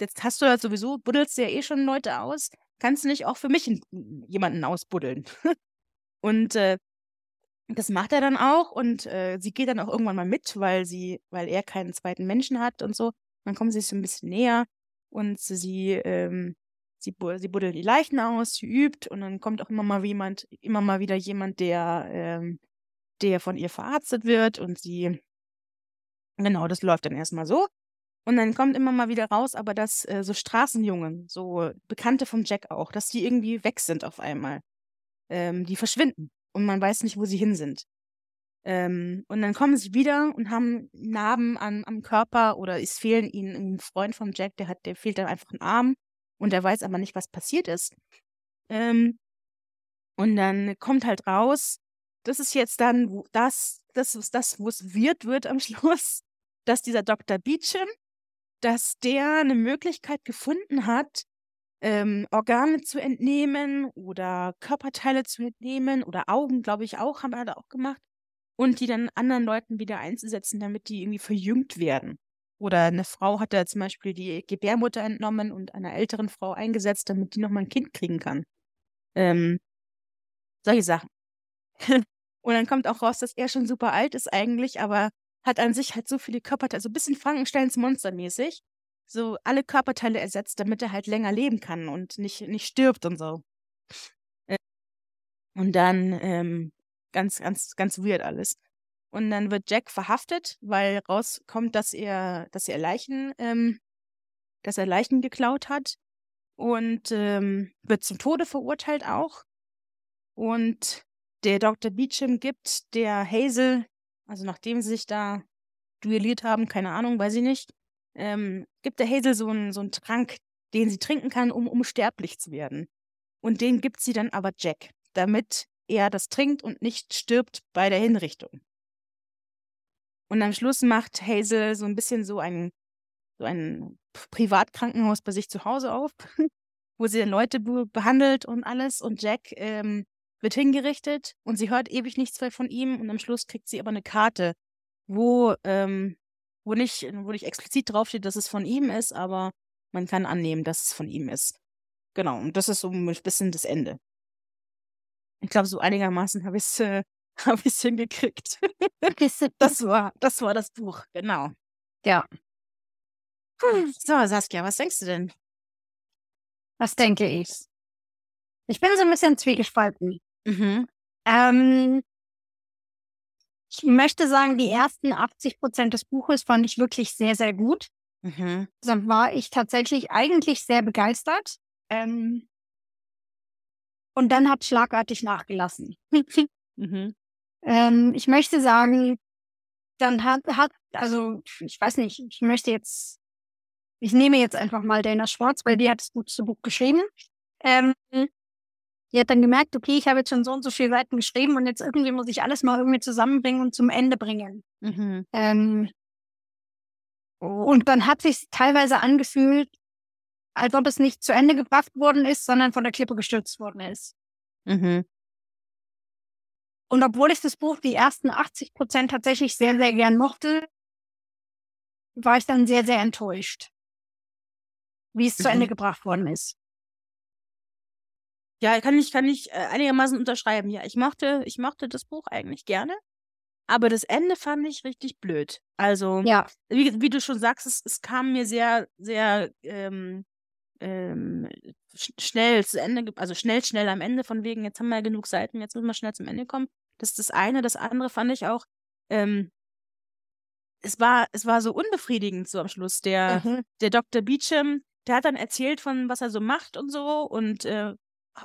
jetzt hast du ja sowieso, buddelst du ja eh schon Leute aus, kannst du nicht auch für mich jemanden ausbuddeln? und äh, das macht er dann auch und äh, sie geht dann auch irgendwann mal mit, weil sie, weil er keinen zweiten Menschen hat und so. Dann kommen sie sich so ein bisschen näher und sie, ähm, sie, sie buddelt die Leichen aus, sie übt und dann kommt auch immer mal jemand, immer mal wieder jemand, der, ähm, der von ihr verarztet wird und sie, genau, das läuft dann erstmal so. Und dann kommt immer mal wieder raus, aber dass äh, so Straßenjungen, so Bekannte vom Jack auch, dass die irgendwie weg sind auf einmal. Ähm, die verschwinden und man weiß nicht, wo sie hin sind. Ähm, und dann kommen sie wieder und haben Narben an, am Körper oder es fehlen ihnen ein Freund von Jack, der hat, der fehlt dann einfach ein Arm und der weiß aber nicht, was passiert ist. Ähm, und dann kommt halt raus, das ist jetzt dann wo, das, das ist das, wo es wird, wird am Schluss, dass dieser Dr. Beecham, dass der eine Möglichkeit gefunden hat, ähm, Organe zu entnehmen oder Körperteile zu entnehmen oder Augen, glaube ich auch, haben wir da auch gemacht und die dann anderen Leuten wieder einzusetzen, damit die irgendwie verjüngt werden. Oder eine Frau hat da zum Beispiel die Gebärmutter entnommen und einer älteren Frau eingesetzt, damit die nochmal ein Kind kriegen kann. Ähm, solche Sachen. und dann kommt auch raus, dass er schon super alt ist eigentlich, aber hat an sich halt so viele Körperteile, so ein bisschen Frankensteins Monster mäßig, so alle Körperteile ersetzt, damit er halt länger leben kann und nicht, nicht stirbt und so. Äh, und dann ähm, Ganz, ganz, ganz weird alles. Und dann wird Jack verhaftet, weil rauskommt, dass er, dass er Leichen, ähm, dass er Leichen geklaut hat und ähm, wird zum Tode verurteilt auch. Und der Dr. Beecham gibt der Hazel, also nachdem sie sich da duelliert haben, keine Ahnung, weiß ich nicht, ähm, gibt der Hazel so einen so einen Trank, den sie trinken kann, um unsterblich zu werden. Und den gibt sie dann aber Jack, damit er das trinkt und nicht stirbt bei der Hinrichtung. Und am Schluss macht Hazel so ein bisschen so ein, so ein Privatkrankenhaus bei sich zu Hause auf, wo sie dann Leute be behandelt und alles. Und Jack ähm, wird hingerichtet und sie hört ewig nichts mehr von ihm. Und am Schluss kriegt sie aber eine Karte, wo, ähm, wo, nicht, wo nicht explizit draufsteht, dass es von ihm ist, aber man kann annehmen, dass es von ihm ist. Genau, und das ist so ein bisschen das Ende. Ich glaube, so einigermaßen habe ich es äh, hab hingekriegt. das, war, das war das Buch, genau. Ja. Hm, so, Saskia, was denkst du denn? Was denke ich? Ich bin so ein bisschen zwiegespalten. Mhm. Ähm, ich möchte sagen, die ersten 80 Prozent des Buches fand ich wirklich sehr, sehr gut. Mhm. Dann war ich tatsächlich eigentlich sehr begeistert. Ähm, und dann hat schlagartig nachgelassen. mhm. ähm, ich möchte sagen, dann hat, hat, also ich weiß nicht, ich möchte jetzt, ich nehme jetzt einfach mal Dana Schwartz, weil die hat das gute Buch geschrieben. Ähm, Die hat dann gemerkt, okay, ich habe jetzt schon so und so viele Seiten geschrieben und jetzt irgendwie muss ich alles mal irgendwie zusammenbringen und zum Ende bringen. Mhm. Ähm, und dann hat sich teilweise angefühlt, als ob es nicht zu Ende gebracht worden ist, sondern von der Klippe gestürzt worden ist. Mhm. Und obwohl ich das Buch die ersten 80 Prozent tatsächlich sehr, sehr gern mochte, war ich dann sehr, sehr enttäuscht, wie es zu Ende Mhm. gebracht worden ist. Ja, kann ich, kann ich äh, einigermaßen unterschreiben. Ja, ich mochte, ich mochte das Buch eigentlich gerne, aber das Ende fand ich richtig blöd. Also, Ja, wie, wie du schon sagst, es, es kam mir sehr, sehr ähm, ähm, sch schnell zu Ende, also schnell, schnell am Ende, von wegen, jetzt haben wir ja genug Seiten, jetzt müssen wir schnell zum Ende kommen. Das ist das eine. Das andere fand ich auch, ähm, es war, es war so unbefriedigend so am Schluss. Der, mhm. der Dr. Beecham, der hat dann erzählt von, was er so macht und so. Und äh,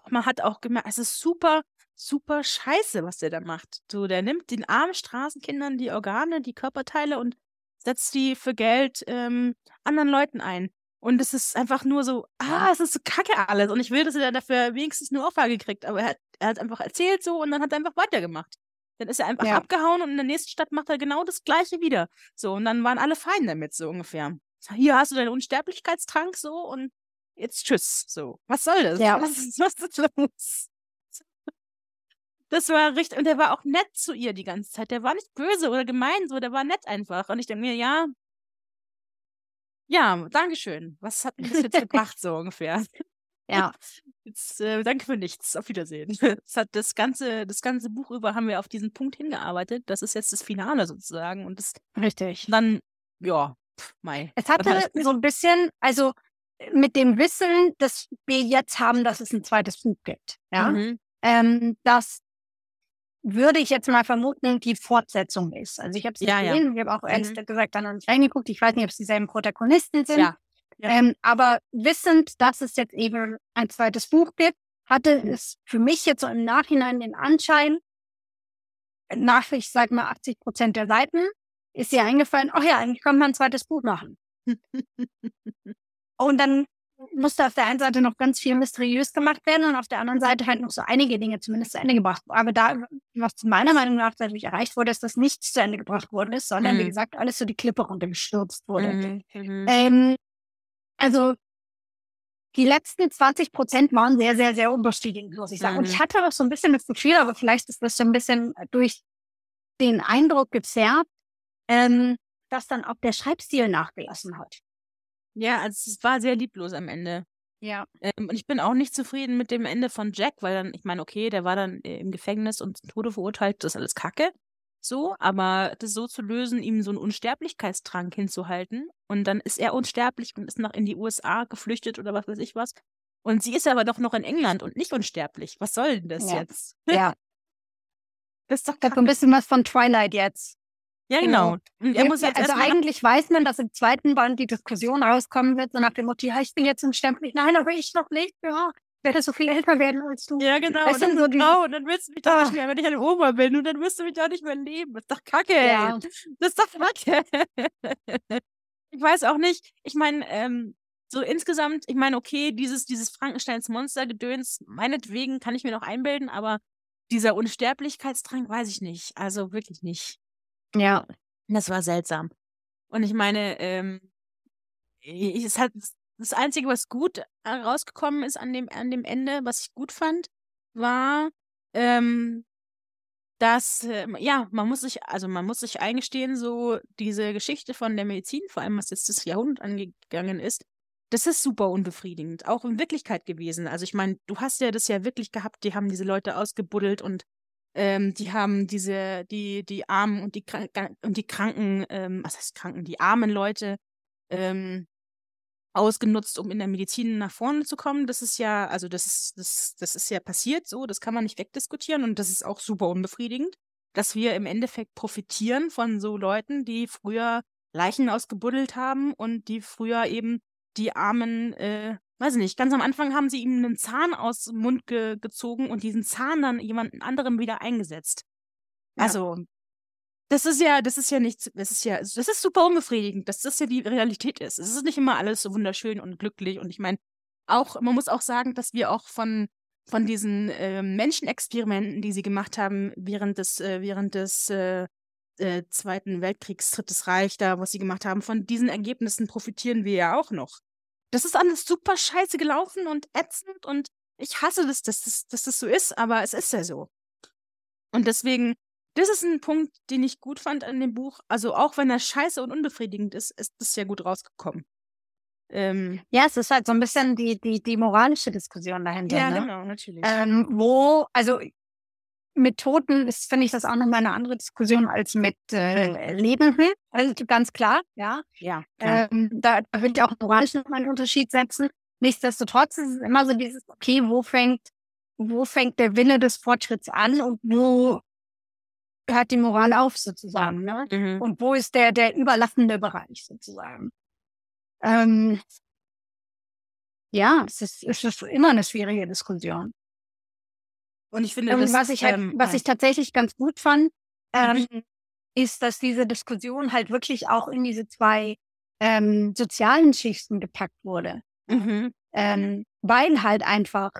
man hat auch gemerkt, es ist super, super scheiße, was der da macht. So, der nimmt den armen Straßenkindern die Organe, die Körperteile und setzt die für Geld ähm, anderen Leuten ein. Und es ist einfach nur so, ah, es ist so kacke alles. Und ich will, dass er dafür wenigstens eine Ohrfeige kriegt. Aber er hat, er hat einfach erzählt so und dann hat er einfach weitergemacht. Dann ist er einfach Ja. abgehauen und in der nächsten Stadt macht er genau das Gleiche wieder. So, und dann waren alle fein damit, so ungefähr. Hier hast du deinen Unsterblichkeitstrank so und jetzt tschüss. So, was soll das? Ja. Was, ist- was ist los? Das war richtig, und der war auch nett zu ihr die ganze Zeit. Der war nicht böse oder gemein, so, der war nett einfach. Und ich denke mir, ja, ja, Dankeschön. Was hat mir das jetzt gebracht, so ungefähr? ja, Jetzt, äh, danke für nichts. Auf Wiedersehen. Es hat das ganze, das ganze Buch über haben wir auf diesen Punkt hingearbeitet. Das ist jetzt das Finale sozusagen. Und das richtig. dann, ja, pff, Mai. Es hatte halt- so ein bisschen, also mit dem Wissen, dass wir jetzt haben, dass es ein zweites Buch gibt, ja, Mhm. ähm, das würde ich jetzt mal vermuten, die Fortsetzung ist. Also ich habe es nicht Ja, ja. gesehen, ich habe auch ehrlich Mhm. gesagt dann noch nicht reingeguckt. Ich weiß nicht, ob es dieselben Protagonisten sind. Ja. Ja. Ähm, aber wissend, dass es jetzt eben ein zweites Buch gibt, hatte es für mich jetzt so im Nachhinein den Anschein, nach, ich sag mal, 80 Prozent der Seiten, ist ihr eingefallen, ach ja, eigentlich kann man ein zweites Buch machen. Und dann musste auf der einen Seite noch ganz viel mysteriös gemacht werden und auf der anderen Seite halt noch so einige Dinge zumindest zu Ende gebracht. Aber da, was meiner Meinung nach dadurch erreicht wurde, ist, dass nichts zu Ende gebracht worden ist, sondern wie Mhm. gesagt, alles so die Klippe runtergestürzt wurde. Mhm. Mhm. Ähm, also die letzten 20 Prozent waren sehr, sehr, sehr unbefriedigend, muss ich sagen. Und Mhm. ich hatte auch so ein bisschen das Gefühl, aber vielleicht ist das so ein bisschen durch den Eindruck gezerrt, ähm, dass dann auch der Schreibstil nachgelassen hat. Ja, also es war sehr lieblos am Ende. Ja. Ähm, und ich bin auch nicht zufrieden mit dem Ende von Jack, weil dann, ich meine, okay, der war dann äh, im Gefängnis und zum Tode verurteilt, das ist alles Kacke. So, aber das so zu lösen, ihm so einen Unsterblichkeitstrank hinzuhalten und dann ist er unsterblich und ist noch in die USA geflüchtet oder was weiß ich was. Und sie ist aber doch noch in England und nicht unsterblich. Was soll denn das Ja. jetzt? Ja. Das ist doch Ich habe so kacke. ein bisschen was von Twilight jetzt. Ja, genau. genau. Und er muss jetzt also eigentlich weiß man, dass im zweiten Band die Diskussion rauskommen wird, so nach dem Motto, ja, ich bin jetzt unsterblich. Nein, aber ich noch nicht. Ja, ich werde so viel älter werden als du. Ja, genau. Sind dann, so die- genau, und dann willst du mich doch Ah. nicht mehr, wenn ich eine Oma bin, und dann wirst du mich doch nicht mehr leben. Das ist doch kacke. Ja. Das ist doch kacke. ich weiß auch nicht. Ich meine, ähm, so insgesamt, ich meine, okay, dieses, dieses Frankensteins Monster-Gedöns, meinetwegen kann ich mir noch einbilden, aber dieser Unsterblichkeitstrank weiß ich nicht. Also wirklich nicht. Ja. Das war seltsam. Und ich meine, ähm, es hat das Einzige, was gut äh, rausgekommen ist an dem, an dem Ende, was ich gut fand, war, ähm, dass, ähm, ja, man muss sich, also man muss sich eingestehen, so diese Geschichte von der Medizin, vor allem was jetzt das Jahrhundert angegangen ist, das ist super unbefriedigend, auch in Wirklichkeit gewesen. Also ich meine, du hast ja das ja wirklich gehabt, die haben diese Leute ausgebuddelt und ähm, die haben diese, die, die Armen und die, und die Kranken, ähm, was heißt Kranken, die armen Leute ähm, ausgenutzt, um in der Medizin nach vorne zu kommen. Das ist ja, also das ist, das, das ist ja passiert so, das kann man nicht wegdiskutieren und das ist auch super unbefriedigend, dass wir im Endeffekt profitieren von so Leuten, die früher Leichen ausgebuddelt haben und die früher eben die armen, äh, weiß ich nicht, ganz am Anfang haben sie ihm einen Zahn aus dem Mund ge gezogen und diesen Zahn dann jemand anderem wieder eingesetzt. Ja. Also, das ist ja, das ist ja nichts, das ist ja, das ist super unbefriedigend, dass das ja die Realität ist. Es ist nicht immer alles so wunderschön und glücklich und ich meine, auch, man muss auch sagen, dass wir auch von, von diesen äh, Menschenexperimenten, die sie gemacht haben während des, äh, während des äh, äh, Zweiten Weltkriegs, Drittes Reich, da, was sie gemacht haben, von diesen Ergebnissen profitieren wir ja auch noch. Das ist alles super scheiße gelaufen und ätzend und ich hasse das, dass das, dass das so ist, aber es ist ja so. Und deswegen, das ist ein Punkt, den ich gut fand an dem Buch. Also auch wenn er scheiße und unbefriedigend ist, ist das ja gut rausgekommen. Ähm, ja, es ist halt so ein bisschen die, die, die moralische Diskussion dahinter. Ja, ne? genau, natürlich. Ähm, wo, also mit Toten ist, finde ich, das auch nochmal eine andere Diskussion als mit äh, Lebenden. Also ganz klar, ja. Ja. Ähm, da, da würde ich auch moralisch nochmal einen Unterschied setzen. Nichtsdestotrotz ist es immer so dieses, okay, wo fängt, wo fängt der Wille des Fortschritts an und wo hört die Moral auf sozusagen, ne? Mhm. Und wo ist der, der überlappende Bereich sozusagen? Ähm, ja, es ist, es ist immer eine schwierige Diskussion. Und ich finde, Und das, was ich halt, ähm, was ich tatsächlich ganz gut fand, ähm, ist, dass diese Diskussion halt wirklich auch in diese zwei ähm, sozialen Schichten gepackt wurde. Mhm. Ähm, weil halt einfach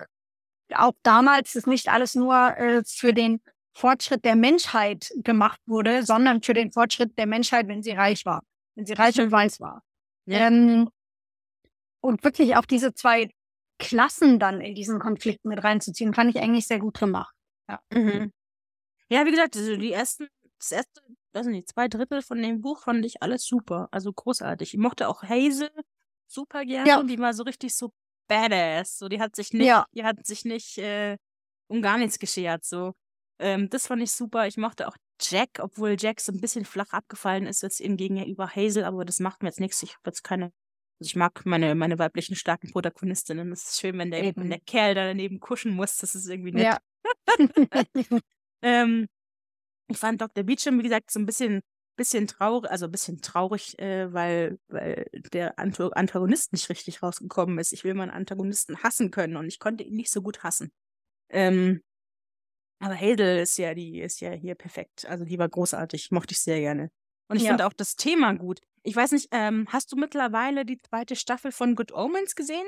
auch damals ist nicht alles nur äh, für den Fortschritt der Menschheit gemacht wurde, sondern für den Fortschritt der Menschheit, wenn sie reich war, wenn sie reich und weiß war. Ja. Ähm, und wirklich auch diese zwei Klassen dann in diesen Konflikt mit reinzuziehen, fand ich eigentlich sehr gut gemacht. Mhm. Ja, wie gesagt, also die ersten, das erste, weiß nicht, zwei Drittel von dem Buch fand ich alles super. Also großartig. Ich mochte auch Hazel super gerne. Ja. Die war so richtig so badass. So, die hat sich nicht, Ja. die hat sich nicht äh, um gar nichts geschert. So. Ähm, das fand ich super. Ich mochte auch Jack, obwohl Jack so ein bisschen flach abgefallen ist jetzt ihm gegenüber Hazel, aber das macht mir jetzt nichts. Ich habe jetzt keine. Also ich mag meine, meine weiblichen starken Protagonistinnen. Es ist schön, wenn der, Eben. wenn der Kerl da daneben kuschen muss. Das ist irgendwie nett. Ja. Ähm, ich fand Dr. Beecham, wie gesagt, so ein bisschen, bisschen traurig, also ein bisschen traurig, äh, weil, weil der Antagonist nicht richtig rausgekommen ist. Ich will meinen Antagonisten hassen können und ich konnte ihn nicht so gut hassen. Ähm, aber Hazel ist ja, die ist ja hier perfekt. Also die war großartig, mochte ich sehr gerne. Und ich Ja. finde auch das Thema gut. Ich weiß nicht, ähm, hast du mittlerweile die zweite Staffel von Good Omens gesehen?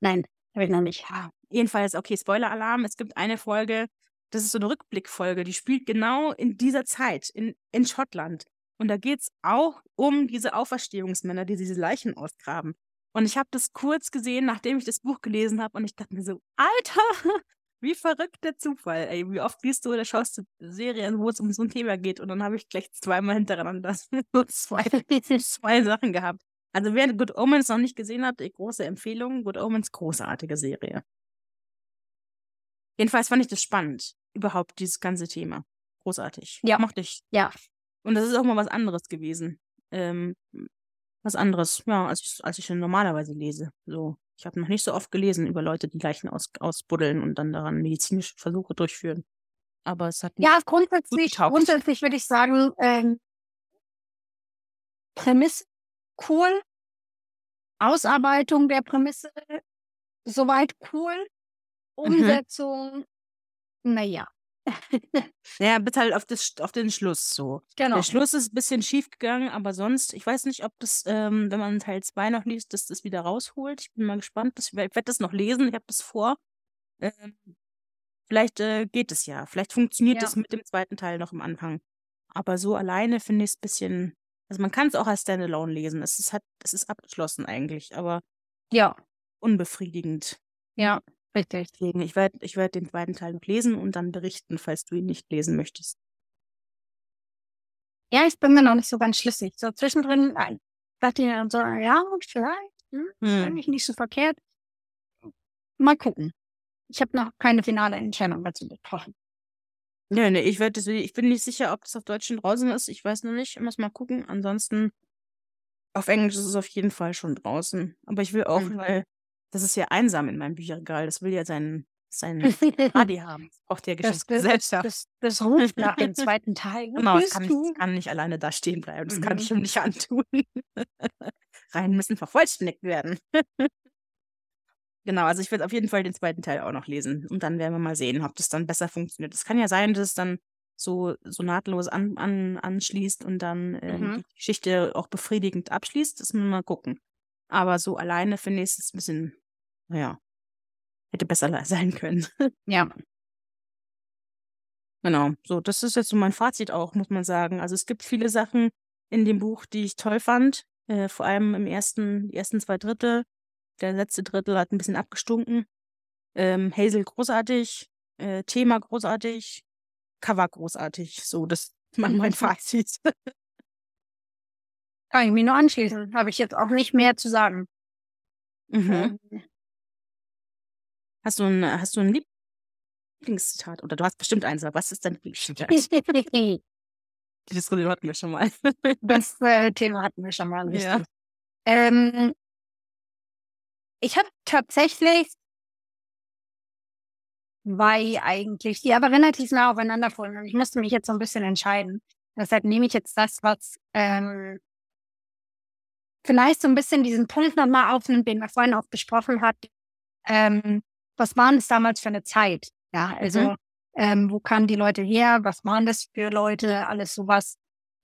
Nein, habe ich noch nicht. Ja, jedenfalls, okay, Spoiler-Alarm. Es gibt eine Folge, das ist so eine Rückblickfolge, die spielt genau in dieser Zeit, in, in Schottland. Und da geht es auch um diese Auferstehungsmänner, die diese Leichen ausgraben. Und ich habe das kurz gesehen, nachdem ich das Buch gelesen habe, und ich dachte mir so, Alter, wie verrückt der Zufall. Ey, wie oft liest du oder schaust du Serien, wo es um so ein Thema geht? Und dann habe ich gleich zweimal hintereinander so zwei, zwei Sachen gehabt. Also wer Good Omens noch nicht gesehen hat, große Empfehlung. Good Omens, großartige Serie. Jedenfalls fand ich das spannend, überhaupt dieses ganze Thema. Großartig. Ja. Mochte ich. Ja. Und das ist auch mal was anderes gewesen. Ähm, was anderes, ja, als ich, als ich normalerweise lese. So, ich habe noch nicht so oft gelesen über Leute, die Leichen aus, ausbuddeln und dann daran medizinische Versuche durchführen. Aber es hat mich Ja, grundsätzlich, grundsätzlich würde ich sagen, ähm, Prämisse cool, Ausarbeitung der Prämisse soweit cool, Mhm. Umsetzung, naja. Ja, bitte halt auf, das, auf den Schluss so. genau. Der Schluss ist ein bisschen schief gegangen, aber sonst, ich weiß nicht, ob das, ähm, wenn man Teil 2 noch liest, dass das wieder rausholt. Ich bin mal gespannt. Das, ich werde das noch lesen, ich habe das vor. Ähm, vielleicht äh, geht es ja. Vielleicht funktioniert Ja. es mit dem zweiten Teil noch am Anfang. Aber so alleine finde ich es ein bisschen. Also man kann es auch als Standalone lesen. Es ist, halt, es ist abgeschlossen eigentlich, aber Ja, unbefriedigend. ja, richtig. Deswegen, ich werde ich werd den zweiten Teil noch lesen und dann berichten, falls du ihn nicht lesen möchtest. Ja, ich bin mir noch nicht so ganz schlüssig. So zwischendrin äh, dachte ich dann so, ja, vielleicht, hm, Hm. eigentlich nicht so verkehrt. Mal gucken. Ich habe noch keine finale Entscheidung dazu getroffen. Ja, ne, ich werde ich bin nicht sicher, ob das auf Deutsch schon draußen ist. Ich weiß noch nicht. Ich muss mal gucken. Ansonsten auf Englisch ist es auf jeden Fall schon draußen. Aber ich will auch, Mhm. weil das ist ja einsam in meinem Bücherregal. Das will ja sein, sein Party haben. Das braucht ja Das, das, das, das ruft nach dem zweiten Teil. Genau, es kann, nicht, kann nicht alleine da stehen bleiben. Das kann Mhm. ich ihm nicht antun. Reihen müssen vervollständigt werden. genau, also ich werde auf jeden Fall den zweiten Teil auch noch lesen. Und dann werden wir mal sehen, ob das dann besser funktioniert. Es kann ja sein, dass es dann so, so nahtlos an, an, anschließt und dann ähm, Mhm. die Geschichte auch befriedigend abschließt. Das müssen wir mal gucken. Aber so alleine finde ich es ein bisschen, naja, hätte besser sein können. Ja. Genau, so, das ist jetzt so mein Fazit auch, muss man sagen. Also es gibt viele Sachen in dem Buch, die ich toll fand, äh, vor allem im ersten, die ersten zwei Drittel. Der letzte Drittel hat ein bisschen abgestunken. Ähm, Hazel großartig, äh, Thema großartig, Cover großartig. So, das ist mein, mein Fazit. Kann ich mich nur anschließen. Habe ich jetzt auch nicht mehr zu sagen. Mhm. Ähm, Hast du ein, hast du ein Lieblingszitat? Oder du hast bestimmt eins, aber was ist dein Lieblingszitat? Die Diskussion hatten wir schon mal. Das äh, Thema hatten wir schon mal. Ja. Ähm, ich habe tatsächlich zwei eigentlich, die aber relativ nah aufeinander folgen. Und ich musste mich jetzt so ein bisschen entscheiden. Deshalb nehme ich jetzt das, was ähm, vielleicht so ein bisschen diesen Punkt nochmal aufnimmt, den wir vorhin auch besprochen hatten. Ähm, was waren es damals für eine Zeit? Ja, also Mhm. ähm, wo kamen die Leute her? Was waren das für Leute? Alles sowas,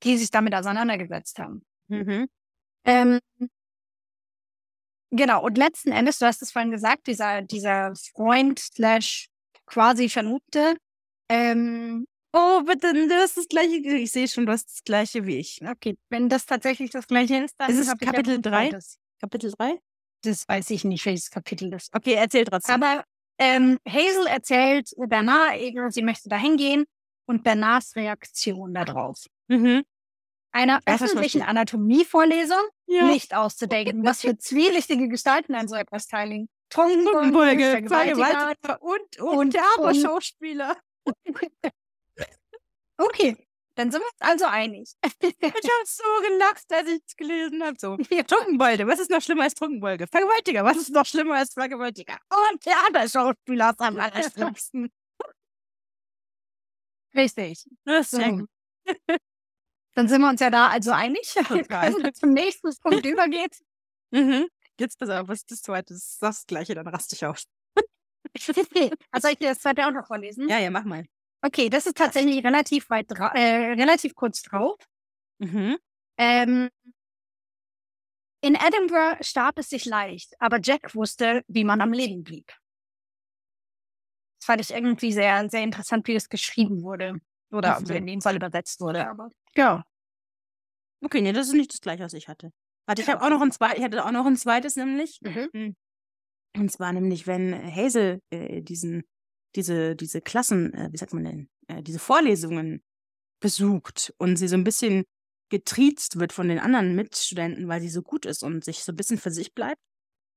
die sich damit auseinandergesetzt haben. Mhm. Ähm, genau, und letzten Endes, du hast es vorhin gesagt, dieser, dieser Freund slash quasi Verlobte, ähm, Oh, bitte, du hast das gleiche. Ich sehe schon, du hast das gleiche wie ich. okay, wenn das tatsächlich das gleiche ist, dann Ist es Kapitel gut drei? beides. Kapitel 3? Das weiß ich nicht, welches Kapitel das ist. Okay, erzähl trotzdem. Aber ähm, Hazel erzählt Bernard eben, sie möchte da hingehen und Bernards Reaktion darauf. Mhm. Einer Das öffentlichen. Anatomievorlesung Ja. nicht auszudenken, was für zwielichtige Gestalten an so etwas teilnehmen. Trunkenbolge, Vergewaltiger. Vergewaltiger und, und, Und- Theaterschauspieler. Okay, dann sind wir uns also einig. Ich habe so gelacht, als ich es gelesen habe. So. Trunkenbolde, was ist noch schlimmer als Trunkenbolde? Vergewaltiger, was ist noch schlimmer als Vergewaltiger? Und Theaterschauspieler am allerschlimmsten. Richtig. So. Dann sind wir uns ja da also einig. Wir zum nächsten Punkt übergehen. Mhm. Jetzt pass auf, was ist das zweite? Das ist das gleiche, dann raste ich auf. Also soll ich dir das zweite auch noch vorlesen? Ja, ja, mach mal. Okay, das ist tatsächlich relativ weit äh, relativ kurz drauf. Mhm. Ähm, in Edinburgh starb es sich leicht, aber Jack wusste, wie man am Leben blieb. Das fand ich irgendwie sehr, sehr interessant, wie das geschrieben wurde. Oder Mhm. in dem Fall übersetzt wurde. Aber ja. Okay, nee, das ist nicht das gleiche, was ich hatte. Warte, ich habe auch noch ein zweites, ich hatte auch noch ein zweites, nämlich. Mhm. Und zwar nämlich, wenn Hazel äh, diesen, diese, diese Klassen, äh, wie sagt man denn, äh, diese Vorlesungen besucht und sie so ein bisschen getriezt wird von den anderen Mitstudenten, weil sie so gut ist und sich so ein bisschen für sich bleibt.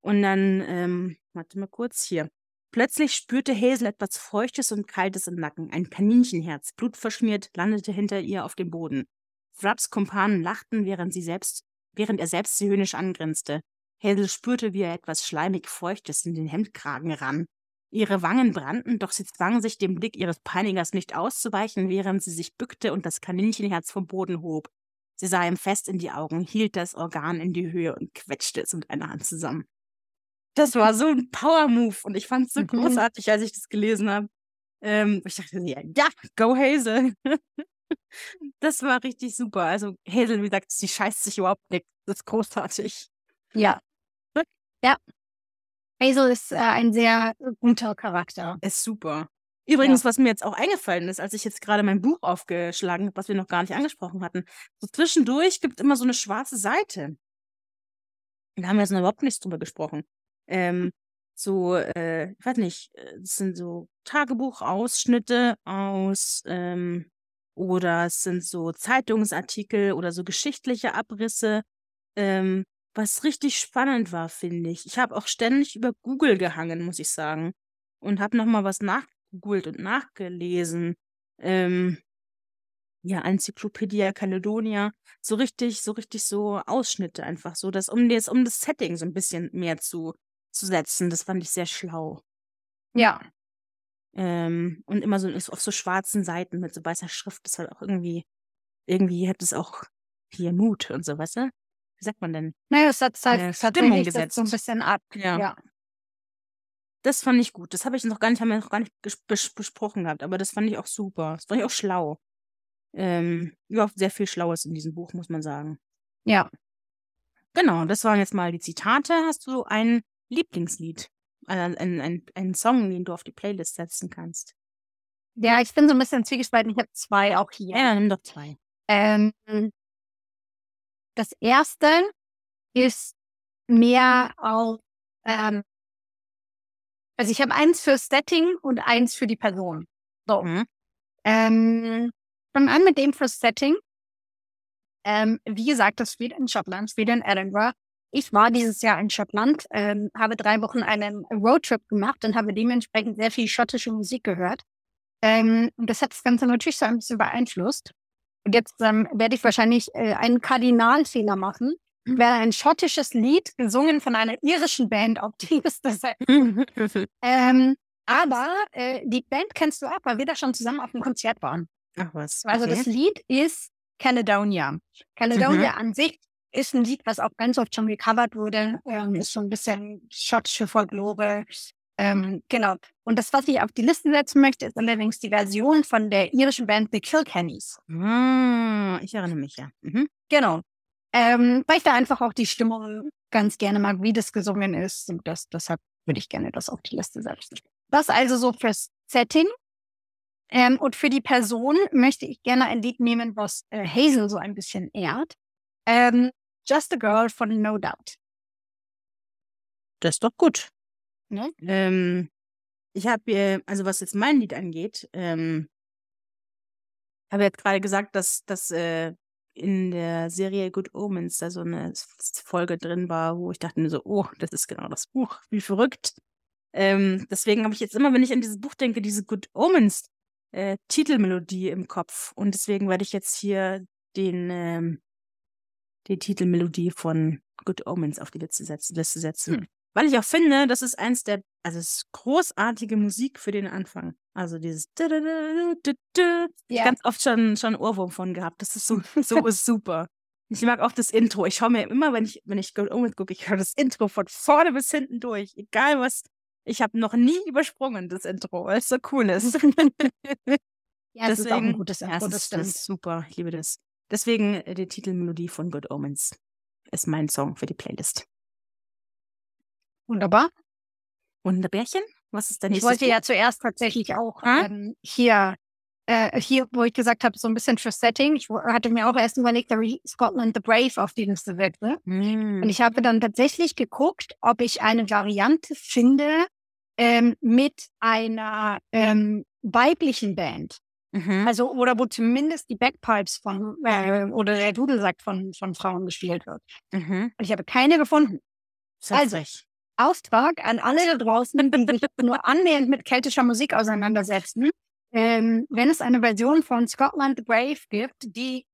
Und dann, ähm, warte mal kurz hier. Plötzlich spürte Hazel etwas Feuchtes und Kaltes im Nacken. Ein Kaninchenherz, blutverschmiert, landete hinter ihr auf dem Boden. Thrubs Kumpanen lachten, während, sie selbst, während er selbst sie höhnisch angrinste. Hazel spürte, wie er etwas schleimig Feuchtes in den Hemdkragen rann. Ihre Wangen brannten, doch sie zwang sich, dem Blick ihres Peinigers nicht auszuweichen, während sie sich bückte und das Kaninchenherz vom Boden hob. Sie sah ihm fest in die Augen, hielt das Organ in die Höhe und quetschte es mit einer Hand zusammen. Das war so ein Power-Move und ich fand es so Mhm. großartig, als ich das gelesen habe. Ähm, ich dachte, ja, ja, go Hazel. das war richtig super. Also Hazel, wie gesagt, sie scheißt sich überhaupt nicht. Das ist großartig. Ja. Ja. Hazel ist äh, ein sehr guter Charakter. Ist super. Übrigens, was mir jetzt auch eingefallen ist, als ich jetzt gerade mein Buch aufgeschlagen habe, was wir noch gar nicht angesprochen hatten, so zwischendurch gibt immer so eine schwarze Seite. Da haben wir jetzt noch überhaupt nichts drüber gesprochen. Ähm, so, äh, ich weiß nicht, äh, das sind so Tagebuchausschnitte aus, ähm, oder es sind so Zeitungsartikel oder so geschichtliche Abrisse, ähm, was richtig spannend war, finde ich. Ich habe auch ständig über Google gehangen, muss ich sagen, und habe noch mal was nachgegoogelt und nachgelesen. Ähm, ja, Enzyklopädie Caledonia, so richtig, so richtig so Ausschnitte einfach so, dass um das, um das Setting so ein bisschen mehr zu, zu setzen. Das fand ich sehr schlau. Ja. Ähm, und immer so auf so schwarzen Seiten mit so weißer Schrift, das halt auch irgendwie, irgendwie hat es auch hier Mut und so, weißt du? Wie sagt man denn? Naja, es hat halt Äh, tatsächlich Stimmung setzt so ein gesetzt. bisschen ab. Ja. Ja. Das fand ich gut. Das habe ich noch gar nicht, haben wir noch gar nicht bes besprochen gehabt, aber das fand ich auch super. Das fand ich auch schlau. Ähm, überhaupt sehr viel Schlaues in diesem Buch, muss man sagen. Ja. Genau, das waren jetzt mal die Zitate. Hast du ein Lieblingslied ein, ein, ein, ein Song, den du auf die Playlist setzen kannst. Ja, ich bin so ein bisschen zwiegespalten. Ich habe zwei auch hier. Ja, nimm doch zwei. Ähm, das erste ist mehr auf, ähm, also ich habe eins für Setting und eins für die Person. So. Mhm. Ähm, fangen an mit dem für Setting. Ähm, wie gesagt, das spielt in Schottland, spielt in Edinburgh. Ich war dieses Jahr in Schottland, ähm, habe drei Wochen einen Roadtrip gemacht und habe dementsprechend sehr viel schottische Musik gehört. Ähm, und das hat das Ganze natürlich so ein bisschen beeinflusst. Und jetzt ähm, werde ich wahrscheinlich äh, einen Kardinalfehler machen. Wäre ein schottisches Lied, gesungen von einer irischen Band auf die Liste setzen. ähm, aber äh, die Band kennst du auch, weil wir da schon zusammen auf dem Konzert waren. Ach was. Also okay. das Lied ist Caledonia. Caledonia an sich ist ein Lied, was auch ganz oft schon gecovert wurde. Ähm, ist so ein bisschen schottische Folklore. Ähm, genau. Und das, was ich auf die Liste setzen möchte, ist allerdings die Version von der irischen Band The Kilkennys. Ah, ich erinnere mich ja. Mhm. Genau. Ähm, weil ich da einfach auch die Stimmung ganz gerne mag, wie das gesungen ist. Und das, deshalb würde ich gerne das auf die Liste setzen. Das also so fürs Setting. Ähm, und für die Person möchte ich gerne ein Lied nehmen, was äh, Hazel so ein bisschen ehrt. Ähm, Just a Girl von No Doubt. Das ist doch gut. Ne? Ähm, ich habe, äh, also was jetzt mein Lied angeht, ähm, habe jetzt gerade gesagt, dass, dass äh, in der Serie Good Omens da so eine Folge drin war, wo ich dachte mir so, oh, das ist genau das Buch, wie verrückt. Ähm, deswegen habe ich jetzt immer, wenn ich an dieses Buch denke, diese Good Omens äh, Titelmelodie im Kopf. Und deswegen werde ich jetzt hier den, ähm, die Titelmelodie von Good Omens auf die Liste setzen. Liste setzen. Hm. Weil ich auch finde, das ist eins der, also es ist großartige Musik für den Anfang. Also dieses Ja. ganz oft schon schon Ohrwurm von gehabt. Das ist so so ist super. Ich mag auch das Intro. Ich schaue mir immer, wenn ich wenn ich Good Omens gucke, ich höre das Intro von vorne bis hinten durch, egal was. Ich habe noch nie übersprungen das Intro, weil es so cool ist. Ja, es ist auch ein gutes ja, Intro, es das ist, das ist super. Ich liebe das. Deswegen äh, die Titelmelodie von Good Omens ist mein Song für die Playlist. Wunderbar. Und Bärchen? Was ist dein Ich wollte ja zuerst tatsächlich auch Ah? ähm, hier, äh, hier, wo ich gesagt habe, so ein bisschen für Setting. Ich hatte mir auch erst überlegt, Scotland the Brave auf die Liste setze. Und Hm. ich habe dann tatsächlich geguckt, ob ich eine Variante finde ähm, mit einer ähm, weiblichen Band. Mhm. Also, oder wo zumindest die Backpipes von, äh, oder der Dudelsack von, von Frauen gespielt wird. Mhm. Und ich habe keine gefunden. Sehr Also. Auftrag an alle da draußen, die sich nur annähernd mit keltischer Musik auseinandersetzen. Ähm, wenn es eine Version von Scotland the Brave gibt, die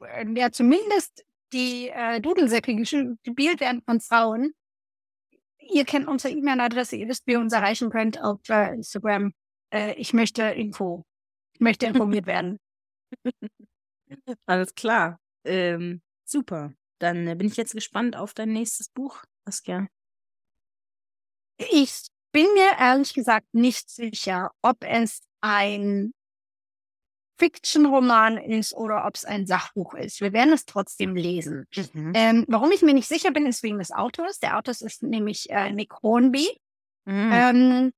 äh, der zumindest die äh, Dudelsäcke gespielt werden von Frauen, ihr kennt unsere E-Mail-Adresse, ihr wisst, wie ihr uns erreichen könnt auf äh, Instagram. Äh, ich möchte Info. Ich möchte informiert werden. Alles klar. Ähm, super. Dann äh, bin ich jetzt gespannt auf dein nächstes Buch, Saskia. Ich bin mir ehrlich gesagt nicht sicher, ob es ein Fiction-Roman ist oder ob es ein Sachbuch ist. Wir werden es trotzdem lesen. Mhm. Ähm, warum ich mir nicht sicher bin, ist wegen des Autors. Der Autor ist nämlich äh, Nick Hornby. Mhm. Ähm,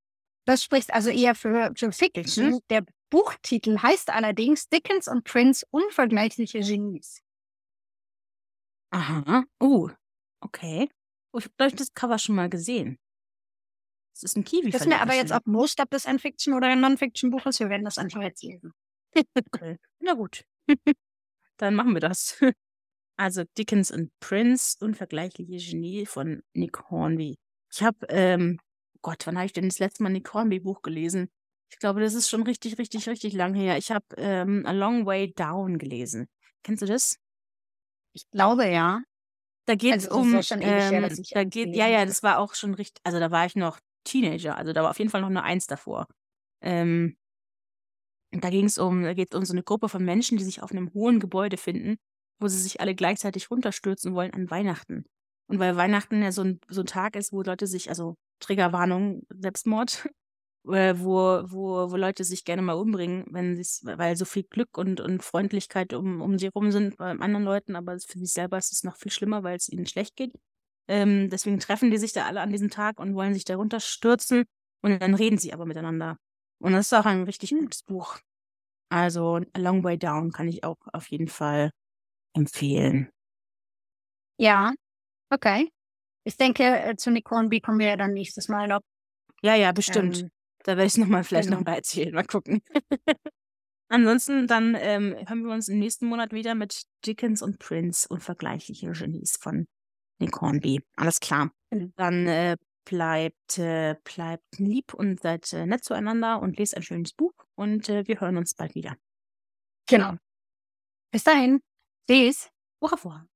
das spricht also eher für, für Fiction. Fiction. Der Buchtitel heißt allerdings Dickens und Prince unvergleichliche Genies. Aha. Oh, okay. Oh, ich habe, glaube ich, das Cover schon mal gesehen. Das ist ein Kiwi. Ist mir aber jetzt auch wurscht, ob das ein Fiction oder ein Non-Fiction-Buch ist. Wir werden das einfach jetzt lesen. Okay. Na gut. Dann machen wir das. Also Dickens und Prince, unvergleichliche Genie von Nick Hornby. Ich habe, ähm, Gott, wann habe ich denn das letzte Mal ein Nick Hornby Buch gelesen? Ich glaube, das ist schon richtig, richtig, richtig lang her. Ich habe ähm, A Long Way Down gelesen. Kennst du das? Ich glaube ja. Da geht es Also, um, her, ähm, ich da geht, ja, ja, das war auch schon richtig, also da war ich noch Teenager, also da war auf jeden Fall noch eine Eins davor. Ähm, da ging es um, da geht es um so eine Gruppe von Menschen, die sich auf einem hohen Gebäude finden, wo sie sich alle gleichzeitig runterstürzen wollen an Weihnachten. Und weil Weihnachten ja so ein, so ein Tag ist, wo Leute sich, also Triggerwarnung, Selbstmord, äh, wo, wo, wo Leute sich gerne mal umbringen, wenn weil so viel Glück und, und Freundlichkeit um, um sie rum sind bei anderen Leuten, aber für sich selber ist es noch viel schlimmer, weil es ihnen schlecht geht. Ähm, deswegen treffen die sich da alle an diesem Tag und wollen sich darunter stürzen und dann reden sie aber miteinander. Und das ist auch ein richtig Hm. gutes Buch. Also A Long Way Down kann ich auch auf jeden Fall empfehlen. Ja, okay. Ich denke, äh, zu Nick Hornby kommen wir ja dann nächstes Mal noch. Ja, ja, bestimmt. Ähm, Da werde ich es nochmal vielleicht genau. nochmal erzählen. Mal gucken. Ansonsten dann ähm, hören wir uns im nächsten Monat wieder mit Dickens und Prince, unvergleichliche Genies von Nick Hornby. Alles klar. Dann äh, bleibt, äh, bleibt lieb und seid äh, nett zueinander und lest ein schönes Buch und äh, wir hören uns bald wieder. Genau. Bis dahin. Tschüss. Au.